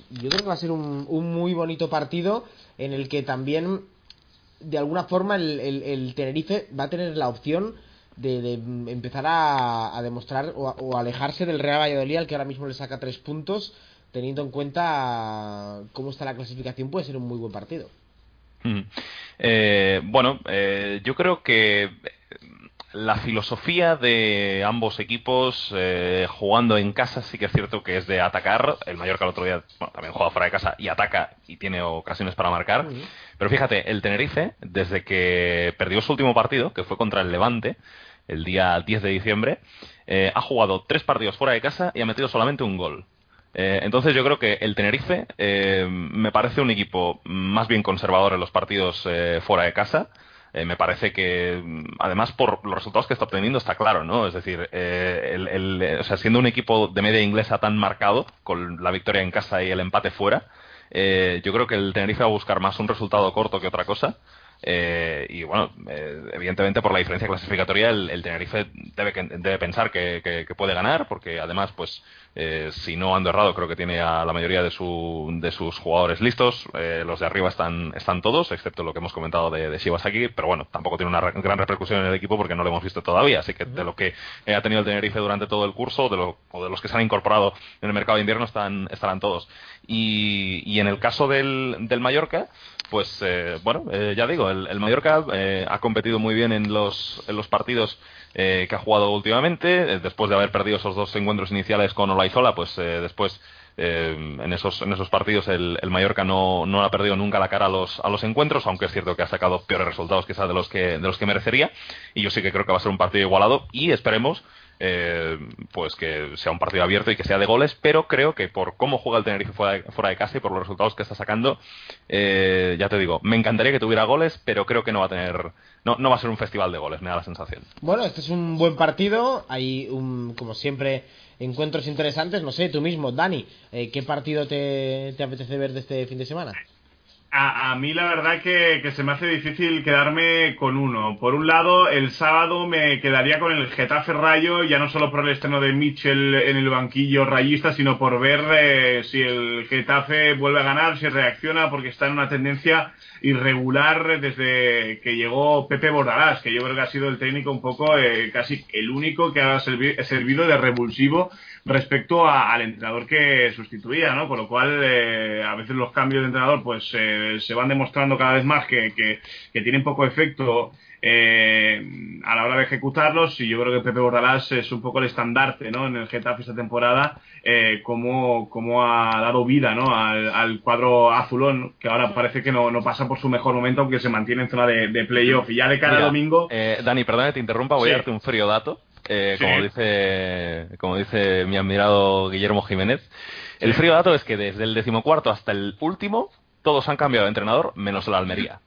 Yo creo que va a ser un, un muy bonito partido en el que también de alguna forma el, el, Tenerife va a tener la opción de, empezar a, a demostrar o, alejarse del Real Valladolid al que ahora mismo le saca tres puntos teniendo en cuenta cómo está la clasificación puede ser un muy buen partido mm. eh, bueno eh, yo creo que la filosofía de ambos equipos eh, jugando en casa sí que es cierto que es de atacar. El Mallorca el otro día bueno, también juega fuera de casa y ataca y tiene ocasiones para marcar. Pero fíjate, el Tenerife, desde que perdió su último partido, que fue contra el Levante, el día 10 de diciembre, eh, ha jugado tres partidos fuera de casa y ha metido solamente un gol. Eh, entonces yo creo que el Tenerife eh, me parece un equipo más bien conservador en los partidos eh, fuera de casa. Eh, me parece que, además, por los resultados que está obteniendo, está claro, ¿no? Es decir, eh, el, el, o sea, siendo un equipo de media inglesa tan marcado, con la victoria en casa y el empate fuera, eh, yo creo que el Tenerife va a buscar más un resultado corto que otra cosa. Eh, y bueno, eh, evidentemente por la diferencia clasificatoria el, el Tenerife debe, debe pensar que, que, que, puede ganar, porque además, pues, eh, si no ando errado, creo que tiene a la mayoría de, su, de sus jugadores listos. Eh, los de arriba están, están todos, excepto lo que hemos comentado de, de Shibasaki, pero bueno, tampoco tiene una re gran repercusión en el equipo porque no lo hemos visto todavía. Así que de lo que ha tenido el Tenerife durante todo el curso, de lo, o de los que se han incorporado en el mercado de invierno, están, estarán todos. Y, y en el caso del, del Mallorca, pues eh, bueno, eh, ya digo, el, Mallorca eh, ha competido muy bien en los, en los partidos eh, que ha jugado últimamente, eh, después de haber perdido esos dos encuentros iniciales con Olaizola, pues eh, después en, esos, en esos partidos el, el Mallorca no, no ha perdido nunca la cara a los, a los encuentros, aunque es cierto que ha sacado peores resultados quizás de los que, de los que merecería, y yo sí que creo que va a ser un partido igualado, y esperemos eh, pues que sea un partido abierto y que sea de goles, pero creo que por cómo juega el Tenerife fuera de, casa y por los resultados que está sacando, eh, ya te digo, me encantaría que tuviera goles, pero creo que no va a tener, no, no va a ser un festival de goles, me da la sensación. Bueno, este es un buen partido, hay un, como siempre, encuentros interesantes, no sé, tú mismo, Dani, eh, ¿qué partido te, te apetece ver de este fin de semana? A, a, mí la verdad que, que, se me hace difícil quedarme con uno. Por un lado, el sábado me quedaría con el Getafe Rayo, ya no solo por el estreno de Mitchell en el banquillo rayista, sino por ver eh, si el Getafe vuelve a ganar, si reacciona, porque está en una tendencia irregular desde que llegó Pepe Bordalás, que yo creo que ha sido el técnico un poco eh, casi el único que ha servi servido de revulsivo respecto a, al entrenador que sustituía, ¿no? Con lo cual, eh, a veces los cambios de entrenador, pues, eh, se van demostrando cada vez más que, que, que tienen poco efecto eh, a la hora de ejecutarlos y yo creo que Pepe Bordalás es un poco el estandarte ¿no? en el Getafe esta temporada eh, como ha dado vida ¿no? al, cuadro azulón que ahora parece que no, no, pasa por su mejor momento aunque se mantiene en zona de, playoff y ya de cara a domingo eh, Dani perdón que te interrumpa voy a darte un frío dato eh, como dice como dice mi admirado Guillermo Jiménez el frío dato es que desde el decimocuarto hasta el último todos han cambiado de entrenador menos la Almería.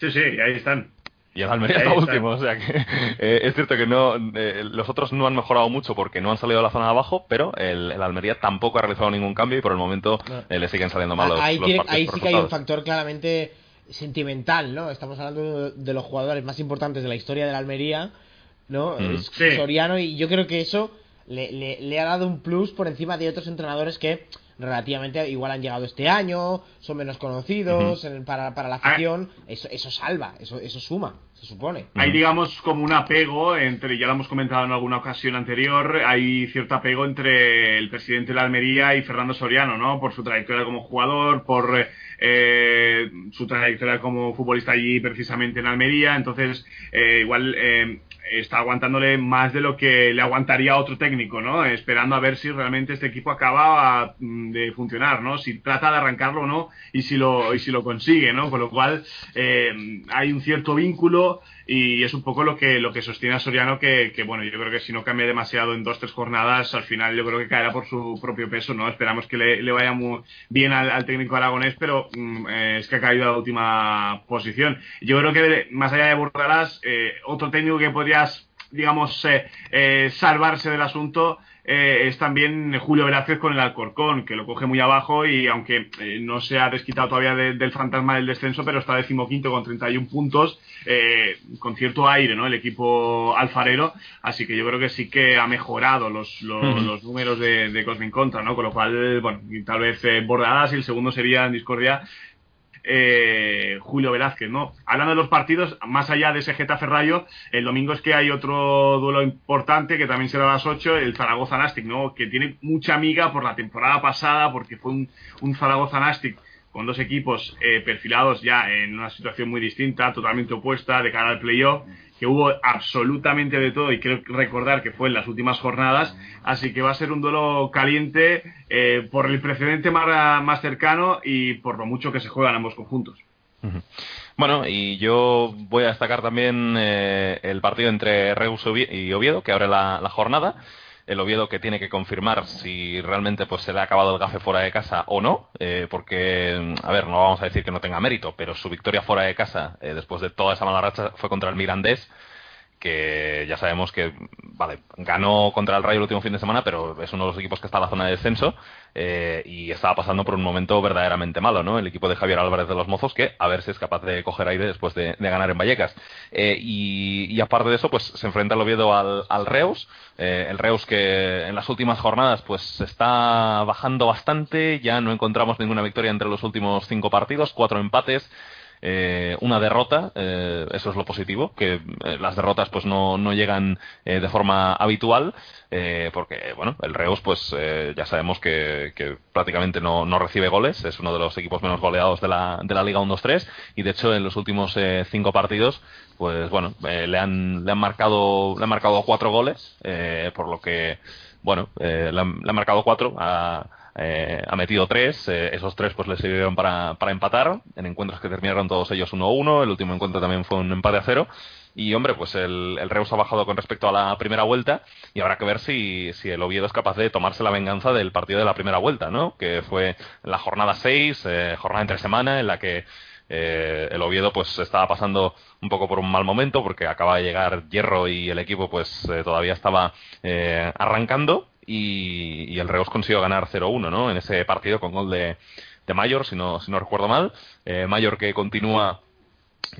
Sí sí ahí están. Y el Almería está último, o sea que eh, es cierto que no eh, los otros no han mejorado mucho porque no han salido de la zona de abajo, pero el, Almería tampoco ha realizado ningún cambio y por el momento eh, le siguen saliendo mal los, ahí, ahí sí que hay un factor claramente sentimental, ¿no? Estamos hablando de los jugadores más importantes de la historia de la Almería, ¿no? Mm. Es Soriano y yo creo que eso le, le ha dado un plus por encima de otros entrenadores que relativamente igual han llegado este año, son menos conocidos para, para, la ah. afición, eso, eso salva, eso, eso suma, se supone. Hay, digamos, como un apego entre, ya lo hemos comentado en alguna ocasión anterior, hay cierto apego entre el presidente de la Almería y Fernando Soriano, ¿no? Por su trayectoria como jugador, por eh, su trayectoria como futbolista allí precisamente en Almería, entonces eh, igual eh, está aguantándole más de lo que le aguantaría a otro técnico, ¿no? Esperando a ver si realmente este equipo acaba mm, de funcionar, ¿no? Si trata de arrancarlo o no y si lo, y si lo consigue, ¿no? Con lo cual eh, hay un cierto vínculo y es un poco lo que, lo que sostiene a Soriano que, que, bueno, yo creo que si no cambia demasiado en dos, tres jornadas, al final yo creo que caerá por su propio peso, ¿no? Esperamos que le, le vaya muy bien al, técnico aragonés, pero mm, eh, es que ha caído a la última posición. Yo creo que más allá de Burgalas, eh, otro técnico que podrías, digamos, eh, salvarse del asunto eh, es también Julio Velázquez con el Alcorcón, que lo coge muy abajo y aunque eh, no se ha desquitado todavía del fantasma del descenso, pero está decimoquinto con 31 puntos, eh, con cierto aire, ¿no? El equipo alfarero, así que yo creo que sí que ha mejorado los, los, números de, de Cosmin Contra, ¿no? Con lo cual, bueno, tal vez Bordadas y el segundo sería en discordia eh, Julio Velázquez, ¿no? Hablando de los partidos, más allá de ese Getafe Rayo, el domingo es que hay otro duelo importante que también será a las 8, el Zaragoza Nastic, ¿no? Que tiene mucha amiga por la temporada pasada, porque fue un, un Zaragoza Nastic con dos equipos eh, perfilados ya en una situación muy distinta, totalmente opuesta de cara al playoff que hubo absolutamente de todo y quiero recordar que fue en las últimas jornadas, así que va a ser un duelo caliente eh, por el precedente más, más, cercano y por lo mucho que se juegan ambos conjuntos. Bueno, y yo voy a destacar también eh, el partido entre Reus y Oviedo, que abre la, la jornada el Oviedo que tiene que confirmar si realmente pues se le ha acabado el gafe fuera de casa o no, eh, porque, a ver, no vamos a decir que no tenga mérito, pero su victoria fuera de casa, eh, después de toda esa mala racha, fue contra el Mirandés, que ya sabemos que, vale, ganó contra el Rayo el último fin de semana, pero es uno de los equipos que está en la zona de descenso eh, y estaba pasando por un momento verdaderamente malo, ¿no? El equipo de Javier Álvarez de los Mozos, que a ver si es capaz de coger aire después de, ganar en Vallecas. Eh, y, aparte de eso, pues se enfrenta el Oviedo al, Reus, eh, el Reus que en las últimas jornadas pues está bajando bastante, ya no encontramos ninguna victoria entre los últimos cinco partidos, cuatro empates, eh, una derrota, eh, eso es lo positivo, que eh, las derrotas pues no, no llegan de forma habitual, porque bueno, el Reus pues ya sabemos que, que prácticamente no, no, recibe goles, es uno de los equipos menos goleados de la, de la Liga 1-2-3 y de hecho en los últimos cinco partidos pues bueno, le, han, le han marcado le han marcado cuatro goles, por lo que bueno, le han, le, han, marcado cuatro a eh, ha metido tres, eh, esos tres pues le sirvieron para, para empatar. En encuentros que terminaron todos ellos 1-1, el último encuentro también fue un empate a cero. Y hombre, pues el, el Reus ha bajado con respecto a la primera vuelta y habrá que ver si, si el Oviedo es capaz de tomarse la venganza del partido de la primera vuelta, ¿no? Que fue la jornada 6, eh, jornada entre semana, en la que eh, el Oviedo pues estaba pasando un poco por un mal momento porque acaba de llegar Hierro y el equipo pues todavía estaba arrancando y, el Reus consiguió ganar 0-1 ¿no? en ese partido con gol de, de Mayor, si no, si no recuerdo mal. Eh, Mayor que continúa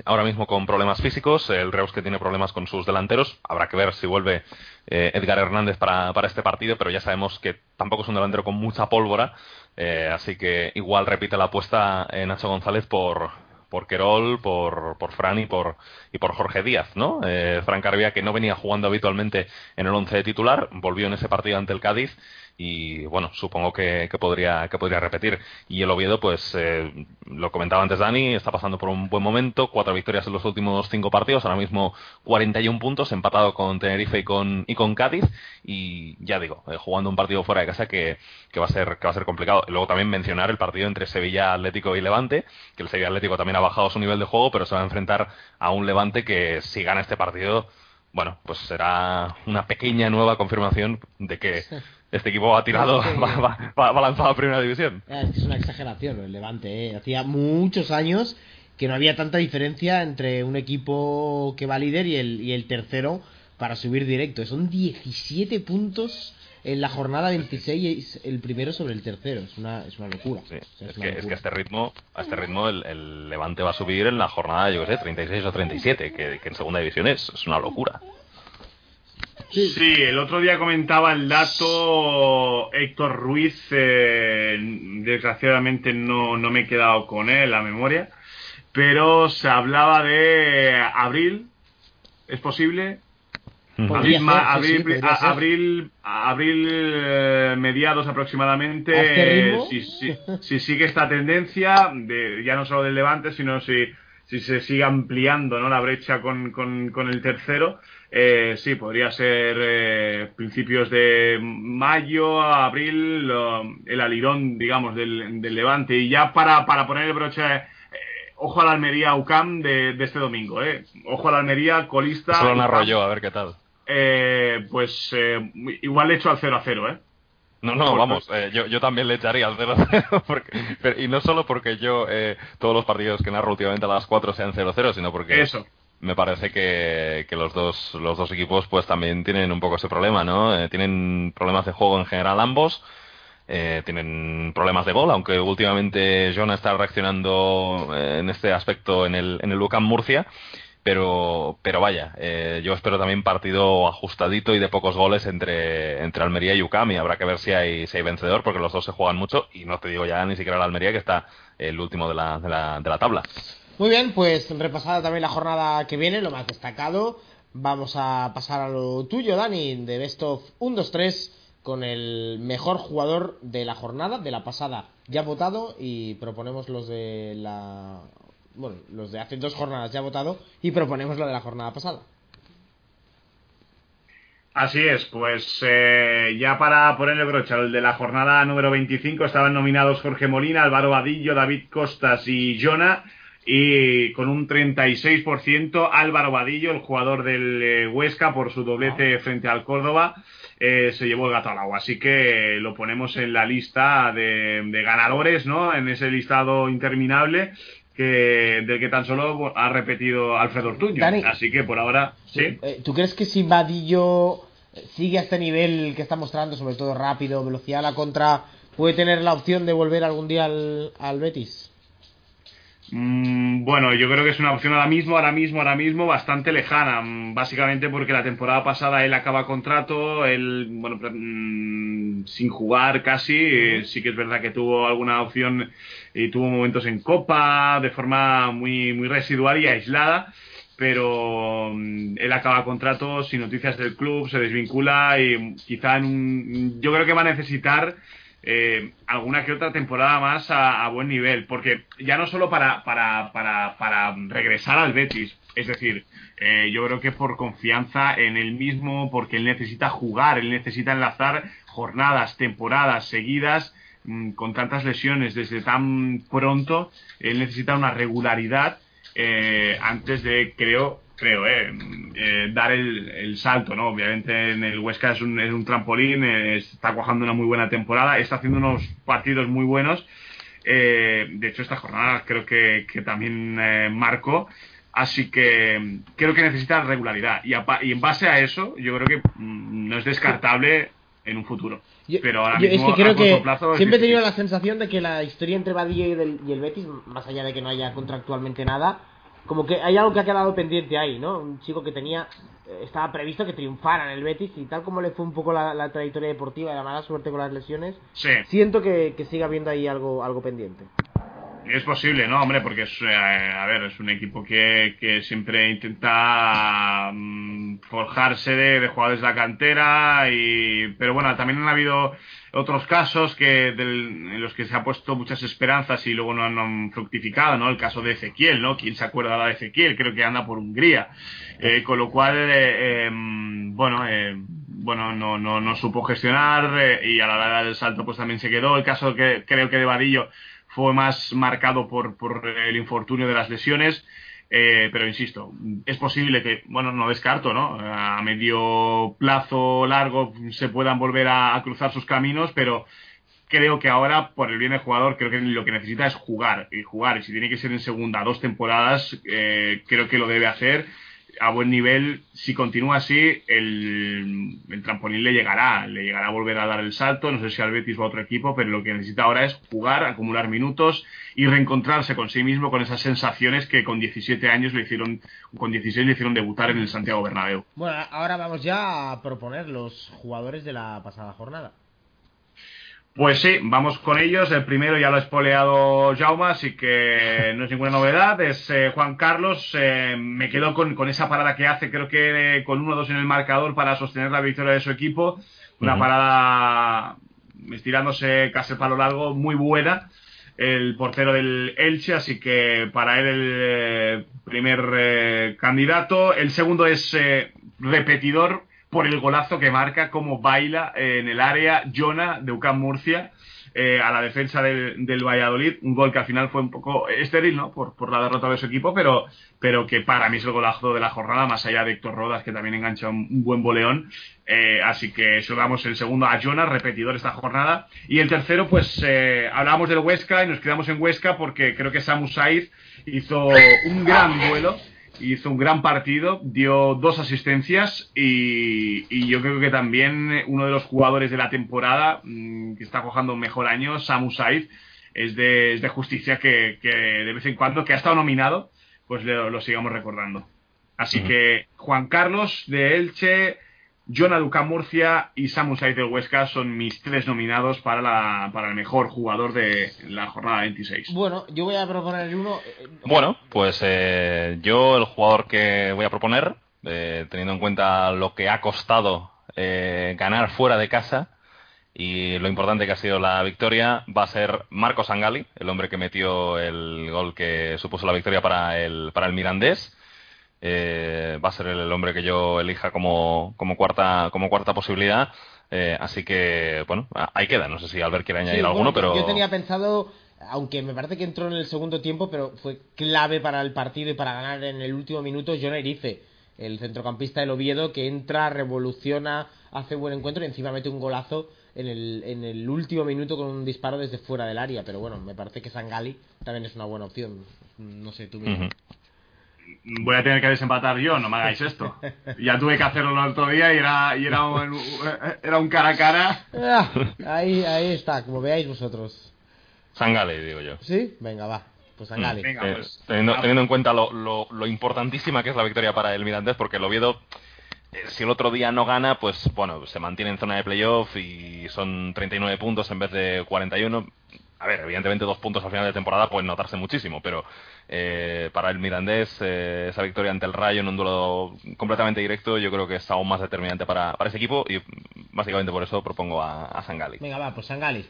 ahora mismo con problemas físicos, el Reus que tiene problemas con sus delanteros. Habrá que ver si vuelve eh, Edgar Hernández para, para, este partido, pero ya sabemos que tampoco es un delantero con mucha pólvora, eh, así que igual repite la apuesta Nacho González por, por Querol, por, por Fran y por, y por Jorge Díaz, ¿no? Eh, Fran Carvia, que no venía jugando habitualmente en el once de titular, volvió en ese partido ante el Cádiz y bueno, supongo que, podría, que podría repetir. Y el Oviedo, pues eh, lo comentaba antes Dani, está pasando por un buen momento, cuatro victorias en los últimos cinco partidos, ahora mismo 41 puntos, empatado con Tenerife y con, y con Cádiz, y ya digo, eh, jugando un partido fuera de casa que, que, va a ser, que va a ser complicado. Luego también mencionar el partido entre Sevilla Atlético y Levante, que el Sevilla Atlético también ha bajado su nivel de juego, pero se va a enfrentar a un Levante que si gana este partido, bueno, pues será una pequeña nueva confirmación de que este equipo ha tirado, va, va, lanzado a primera división. Es, una exageración el Levante. ¿eh? Hacía muchos años que no había tanta diferencia entre un equipo que va líder y el, y el tercero para subir directo. Son 17 puntos en la jornada 26 el primero sobre el tercero. Es una, es una locura. es, que, a este ritmo, a este ritmo el, Levante va a subir en la jornada, yo qué sé, 36 o 37, que, que en segunda división es, es una locura. Sí. el otro día comentaba el dato Héctor Ruiz, eh, desgraciadamente no, no me he quedado con él la memoria, pero se hablaba de abril, ¿es posible? Abril, abril, abril, eh, mediados aproximadamente, si, si, sigue esta tendencia, de, ya no solo del Levante, sino si, si se sigue ampliando ¿no? la brecha con, con, con el tercero, eh, sí, podría ser eh, principios de mayo, abril, el alirón, digamos, del, Levante. Y ya para, para poner el broche, eh, ojo a la Almería UCAM de, de, este domingo, ¿eh? Ojo a la Almería, colista. Solo narro yo, a ver qué tal. Eh, pues igual le echo al 0 a 0, ¿eh? No, no, vamos, yo, yo también le echaría al 0 0. Porque, y no solo porque yo todos los partidos que narro últimamente a las 4 sean 0-0, sino porque. Eso me parece que, que, los dos los dos equipos pues también tienen un poco ese problema no eh, tienen problemas de juego en general ambos eh, tienen problemas de gol aunque últimamente Jonah está reaccionando eh, en este aspecto en el en el Lucam Murcia pero pero vaya yo espero también partido ajustadito y de pocos goles entre entre Almería y UCAM y habrá que ver si hay si hay vencedor porque los dos se juegan mucho y no te digo ya ni siquiera la Almería que está el último de la, de la, de la tabla muy bien, pues repasada también la jornada que viene, lo más destacado. Vamos a pasar a lo tuyo, Dani, de Best of 1, 2, 3, con el mejor jugador de la jornada, de la pasada, ya votado, y proponemos los de la. Bueno, los de hace dos jornadas ya votado, y proponemos lo de la jornada pasada. Así es, pues eh, ya para ponerle brocha, el de la jornada número 25 estaban nominados Jorge Molina, Álvaro Vadillo, David Costas y Jonah y con un 36% Álvaro Vadillo, el jugador del eh, Huesca, por su doblete ah. frente al Córdoba, eh, se llevó el gato al agua. Así que lo ponemos en la lista de, ganadores, ¿no? En ese listado interminable que, del que tan solo ha repetido Alfredo Ortuño. Así que por ahora, ¿sí? Eh, ¿Tú crees que si Vadillo sigue a este nivel que está mostrando, sobre todo rápido, velocidad a la contra, puede tener la opción de volver algún día al, al Betis? Mm, bueno, yo creo que es una opción ahora mismo, ahora mismo, ahora mismo bastante lejana, mm, básicamente porque la temporada pasada él acaba contrato, él, bueno, mm, sin jugar casi, eh, sí que es verdad que tuvo alguna opción y tuvo momentos en Copa de forma muy, muy residual y aislada, pero él acaba contrato sin noticias del club, se desvincula y quizá en un, yo creo que va a necesitar eh, alguna que otra temporada más a, buen nivel, porque ya no solo para, para, para, para regresar al Betis, es decir, eh, yo creo que por confianza en él mismo, porque él necesita jugar, él necesita enlazar jornadas, temporadas seguidas mm, con tantas lesiones desde tan pronto, él necesita una regularidad eh, antes de, creo, creo, eh, eh, dar el, salto, ¿no? Obviamente en el Huesca es un, es un trampolín, eh, está cuajando una muy buena temporada, está haciendo unos partidos muy buenos. de hecho, esta jornada creo que, que también marcó. Así que creo que necesita regularidad. Y, y, en base a eso, yo creo que mm, no es descartable en un futuro. pero ahora mismo, es que creo que siempre he tenido la sensación de que la historia entre Badilla y, y el Betis, más allá de que no haya contractualmente nada, como que hay algo que ha quedado pendiente ahí, ¿no? Un chico que tenía, eh, estaba previsto que triunfara en el Betis y tal como le fue un poco la, trayectoria deportiva y la mala suerte con las lesiones, siento que, siga habiendo ahí algo, algo pendiente. Es posible, ¿no? Hombre, porque es, eh, a ver, es un equipo que, que siempre intenta mm, forjarse de, de, jugadores de la cantera, y, pero bueno, también han habido otros casos que del, en los que se ha puesto muchas esperanzas y luego no han, fructificado, ¿no? El caso de Ezequiel, ¿no? ¿Quién se acuerda de Ezequiel? Creo que anda por Hungría. Eh, con lo cual, eh, em, bueno, eh, bueno, no, no, no supo gestionar y a la hora del salto pues también se quedó. El caso que creo que de Vadillo fue más marcado por, por el infortunio de las lesiones. Eh, pero insisto, es posible que, bueno, no descarto, ¿no? A medio plazo largo se puedan volver a, cruzar sus caminos, pero creo que ahora, por el bien del jugador, creo que lo que necesita es jugar y jugar. Y si tiene que ser en segunda dos temporadas, eh, creo que lo debe hacer a buen nivel, si continúa así, el, el, trampolín le llegará, le llegará a volver a dar el salto, no sé si al Betis o a otro equipo, pero lo que necesita ahora es jugar, acumular minutos y reencontrarse con sí mismo con esas sensaciones que con 17 años le hicieron, con 16 le hicieron debutar en el Santiago Bernabéu. Bueno, ahora vamos ya a proponer los jugadores de la pasada jornada. Pues sí, vamos con ellos. El primero ya lo ha espoleado Jauma, así que no es ninguna novedad. Es eh, Juan Carlos. Eh, me quedo con, con, esa parada que hace, creo que con 1-2 en el marcador para sostener la victoria de su equipo. Una parada estirándose casi el palo largo, muy buena. El portero del Elche, así que para él el eh, primer candidato. El segundo es repetidor por el golazo que marca, como baila en el área Jonah de UCAM Murcia eh, a la defensa del, del, Valladolid. Un gol que al final fue un poco estéril, ¿no? Por, por, la derrota de su equipo, pero, pero que para mí es el golazo de la jornada, más allá de Héctor Rodas, que también engancha un, buen boleón. Eh, así que eso damos el segundo a Jonah, repetidor esta jornada. Y el tercero, pues eh, hablábamos del Huesca y nos quedamos en Huesca porque creo que Samu Saiz hizo un gran duelo hizo un gran partido, dio dos asistencias y, yo creo que también uno de los jugadores de la temporada mm, que está cojando un mejor año, Samu Said, es de, es de justicia que, que, de vez en cuando, que ha estado nominado, pues lo, lo sigamos recordando. Así que Juan Carlos de Elche, Jonah Duca Murcia y Samu Said del Huesca son mis tres nominados para, la, para el mejor jugador de la jornada 26. Bueno, yo voy a proponer uno. Eh, bueno, pues eh, yo el jugador que voy a proponer, eh, teniendo en cuenta lo que ha costado eh, ganar fuera de casa y lo importante que ha sido la victoria, va a ser Marco Sangali, el hombre que metió el gol que supuso la victoria para el, para el Mirandés eh, va a ser el hombre que yo elija como, como cuarta como cuarta posibilidad. Eh, así que, bueno, ahí queda. No sé si Albert quiere añadir alguno, pero. Yo tenía pensado, aunque me parece que entró en el segundo tiempo, pero fue clave para el partido y para ganar en el último minuto, John Erice, el centrocampista del Oviedo, que entra, revoluciona, hace buen encuentro y encima mete un golazo en el, en el último minuto con un disparo desde fuera del área. Pero bueno, me parece que Sangali también es una buena opción. No sé, tú mismo voy a tener que desempatar yo, no me hagáis esto. Ya tuve que hacerlo el otro día y era, y era, un, era un cara a cara. Ah, ahí, ahí está, como veáis vosotros. Sangale, digo yo. ¿Sí? Venga, va. Pues Sangale. Eh, pues, teniendo, teniendo, en cuenta lo, lo, lo, importantísima que es la victoria para el Mirandés, porque el Oviedo, eh, si el otro día no gana, pues bueno, se mantiene en zona de playoff y son 39 puntos en vez de 41 a ver, evidentemente dos puntos al final de temporada pueden notarse muchísimo, pero eh, para el Mirandés eh, esa victoria ante el Rayo en un duelo completamente directo yo creo que es aún más determinante para, para ese equipo y básicamente por eso propongo a, a Sangali. Venga, va, pues Sangali.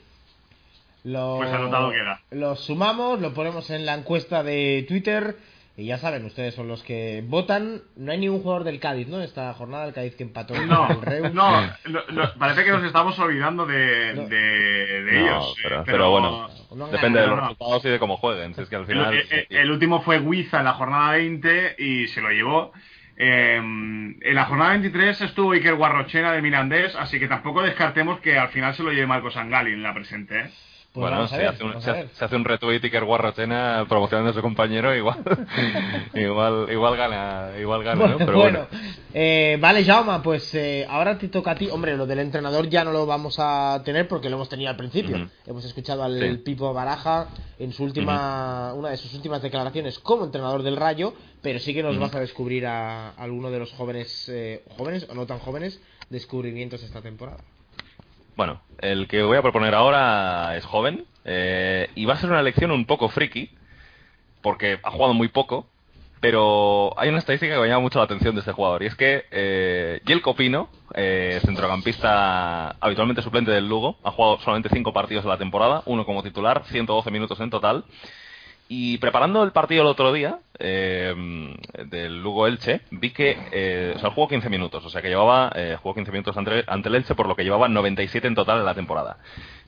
Lo, pues anotado queda. Lo sumamos, lo ponemos en la encuesta de Twitter y ya saben, ustedes son los que votan. No hay ningún jugador del Cádiz, ¿no? Esta jornada del Cádiz que empató no, el Reus. No, no, parece que nos estamos olvidando de, de, de ellos. Pero, pero, bueno, depende de los resultados y de cómo jueguen. Si es que al final... el, el, el, último fue Huiza en la jornada 20 y se lo llevó. Eh, en la jornada 23 estuvo Iker Guarrochena de Mirandés, así que tampoco descartemos que al final se lo lleve Marco Sangali en la presente. ¿eh? Pues bueno, si hace, un, se, se, hace un retweet Iker promocionando a su compañero, igual igual, igual gana, igual gana bueno, ¿no? Pero bueno. bueno. Eh, vale, Jauma, pues eh, ahora te toca a ti. Hombre, lo del entrenador ya no lo vamos a tener porque lo hemos tenido al principio. Uh -huh. Hemos escuchado al sí. Pipo Baraja en su última, uh -huh. una de sus últimas declaraciones como entrenador del Rayo, pero sí que nos uh -huh. vas a descubrir a, a, alguno de los jóvenes, eh, jóvenes o no tan jóvenes, descubrimientos esta temporada. Bueno, el que voy a proponer ahora es joven, Eh, y va a ser una elección un poco friki, porque ha jugado muy poco, pero hay una estadística que me llama mucho la atención de este jugador, y es que eh, Jelko Pino, eh, centrocampista habitualmente suplente del Lugo, ha jugado solamente 5 partidos en la temporada, uno como titular, 112 minutos en total, y preparando el partido el otro día, eh, del Lugo Elche, vi que eh, o sea, jugó 15 minutos, o sea que llevaba, eh, jugó 15 minutos ante, ante el Elche, por lo que llevaba 97 en total en la temporada.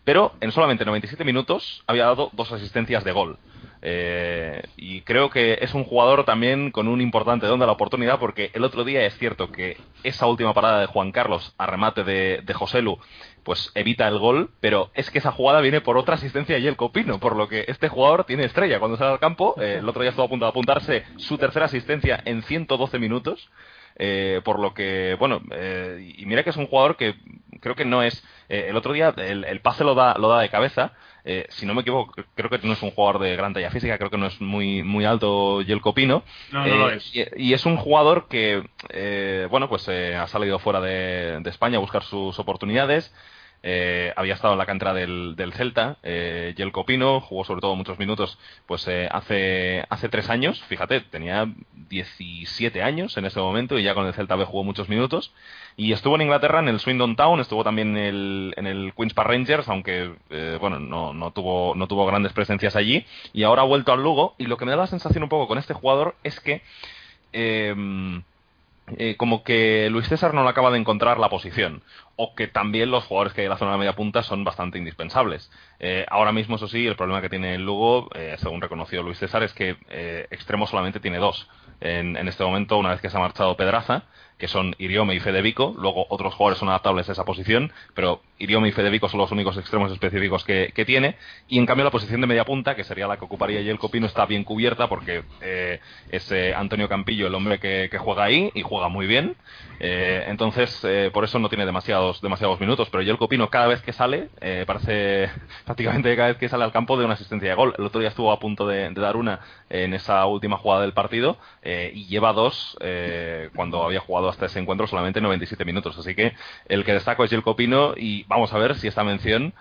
Pero en solamente 97 minutos había dado dos asistencias de gol. Eh, y creo que es un jugador también con un importante don de la oportunidad porque el otro día es cierto que esa última parada de Juan Carlos a remate de, de Joselu pues evita el gol, pero es que esa jugada viene por otra asistencia de Yelko Pino, por lo que este jugador tiene estrella cuando sale al campo. Eh, el otro día estuvo a punto de apuntarse su tercera asistencia en 112 minutos. Eh, por lo que, bueno, eh, y mira que es un jugador que creo que no es. Eh, el otro día el, el pase lo da, lo da de cabeza. eh, si no me equivoco, creo que no es un jugador de gran talla física, creo que no es muy, muy alto Yelko Pino. No, no Eh, lo es. Y, y es un jugador que, eh, bueno, pues eh, ha salido fuera de, de España a buscar sus oportunidades. Eh, había estado en la cantera del, del Celta, eh, Yelko Pino, jugó sobre todo muchos minutos pues eh, hace, hace tres años, fíjate, tenía 17 años en ese momento y ya con el Celta B jugó muchos minutos. Y estuvo en Inglaterra en el Swindon Town, estuvo también en el, en el Queen's Park Rangers, aunque eh, bueno, no, no, tuvo, no tuvo grandes presencias allí. Y ahora ha vuelto al Lugo. Y lo que me da la sensación un poco con este jugador es que eh, eh, como que Luis César no le acaba de encontrar la posición. O que también los jugadores que hay en la zona de media punta son bastante indispensables. Eh, ahora mismo, eso sí, el problema que tiene el Lugo, eh, según reconoció Luis César, es que eh, extremo solamente tiene dos. En, en este momento, una vez que se ha marchado Pedraza, que son Iriome y Fedevico, luego otros jugadores son adaptables a esa posición, pero Iriome y Fedevico son los únicos extremos específicos que, tiene, y en cambio la posición de media punta, que sería la que ocuparía Yelko Pino, está bien cubierta porque eh, es eh, Antonio Campillo el hombre que, juega ahí, y juega muy bien, eh, entonces eh, por eso no tiene demasiados, demasiados minutos, pero Yelko Pino cada vez que sale, eh, parece prácticamente cada vez que sale al campo de una asistencia de gol, el otro día estuvo a punto de, de dar una en esa última jugada del partido, y lleva dos cuando había jugado hasta ese encuentro solamente 97 minutos. Así que el que destaco es Yelko Pino y vamos a ver si esta mención,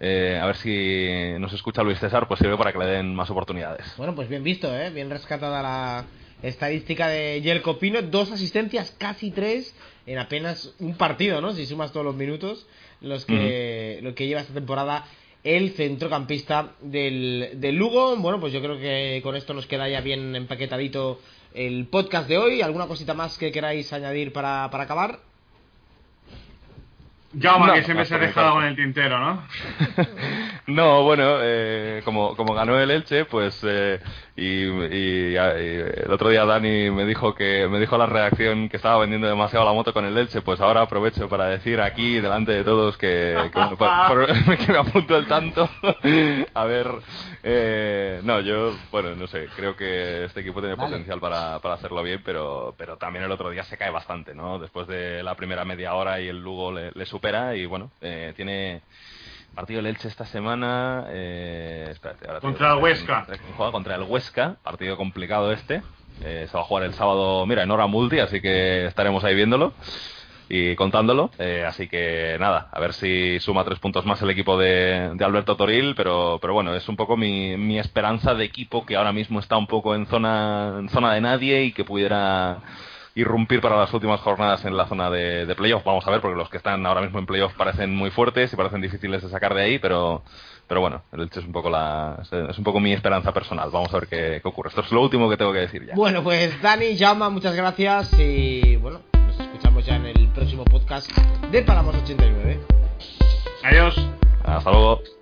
eh, a ver si nos escucha Luis César, pues sirve para que le den más oportunidades. Bueno, pues bien visto, ¿eh? Bien rescatada la estadística de Yelko Pino. Dos asistencias, casi tres, en apenas un partido, ¿no? Si sumas todos los minutos, los que, lo que lleva esta temporada el centrocampista del, del Lugo. Bueno, pues yo creo que con esto nos queda ya bien empaquetadito el podcast de hoy. ¿Alguna cosita más que queráis añadir para, para acabar? Jaume, No, que siempre se ha dejado con el tintero, ¿no? No, bueno, eh, como, como ganó el Elche, pues eh, y, y- y el otro día Dani me dijo que me dijo la reacción que estaba vendiendo demasiado la moto con el Elche, pues ahora aprovecho para decir aquí delante de todos que, que, bueno, por- por- que me apunto el tanto. A ver, eh, no, yo, bueno, no sé, creo que este equipo tiene Vale. potencial para, para hacerlo bien, pero, pero también el otro día se cae bastante, ¿no? Después de la primera media hora y el Lugo le, le supera y bueno, eh, tiene partido del Elche esta semana. Eh, espérate, ahora Contra el Huesca. juega contra el Huesca, partido complicado este. Eh, se va a jugar el sábado, mira, en hora multi, así que estaremos ahí viéndolo y contándolo. Eh, así que nada, a ver si suma tres puntos más el equipo de, de Alberto Toril, pero, pero bueno, es un poco mi, mi esperanza de equipo que ahora mismo está un poco en zona, en zona de nadie y que pudiera irrumpir para las últimas jornadas en la zona de, de playoff. Vamos a ver, porque los que están ahora mismo en playoff parecen muy fuertes y parecen difíciles de sacar de ahí, pero, pero bueno, el Elche es un poco la, es un poco mi esperanza personal. Vamos a ver qué, qué ocurre. Esto es lo último que tengo que decir ya. Bueno, pues Dani, Jaume, muchas gracias y bueno, nos escuchamos ya en el próximo podcast de Palamos 89. Adiós. Hasta luego.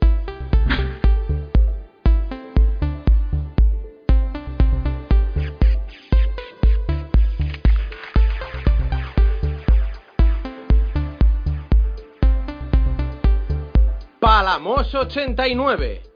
Palamos 89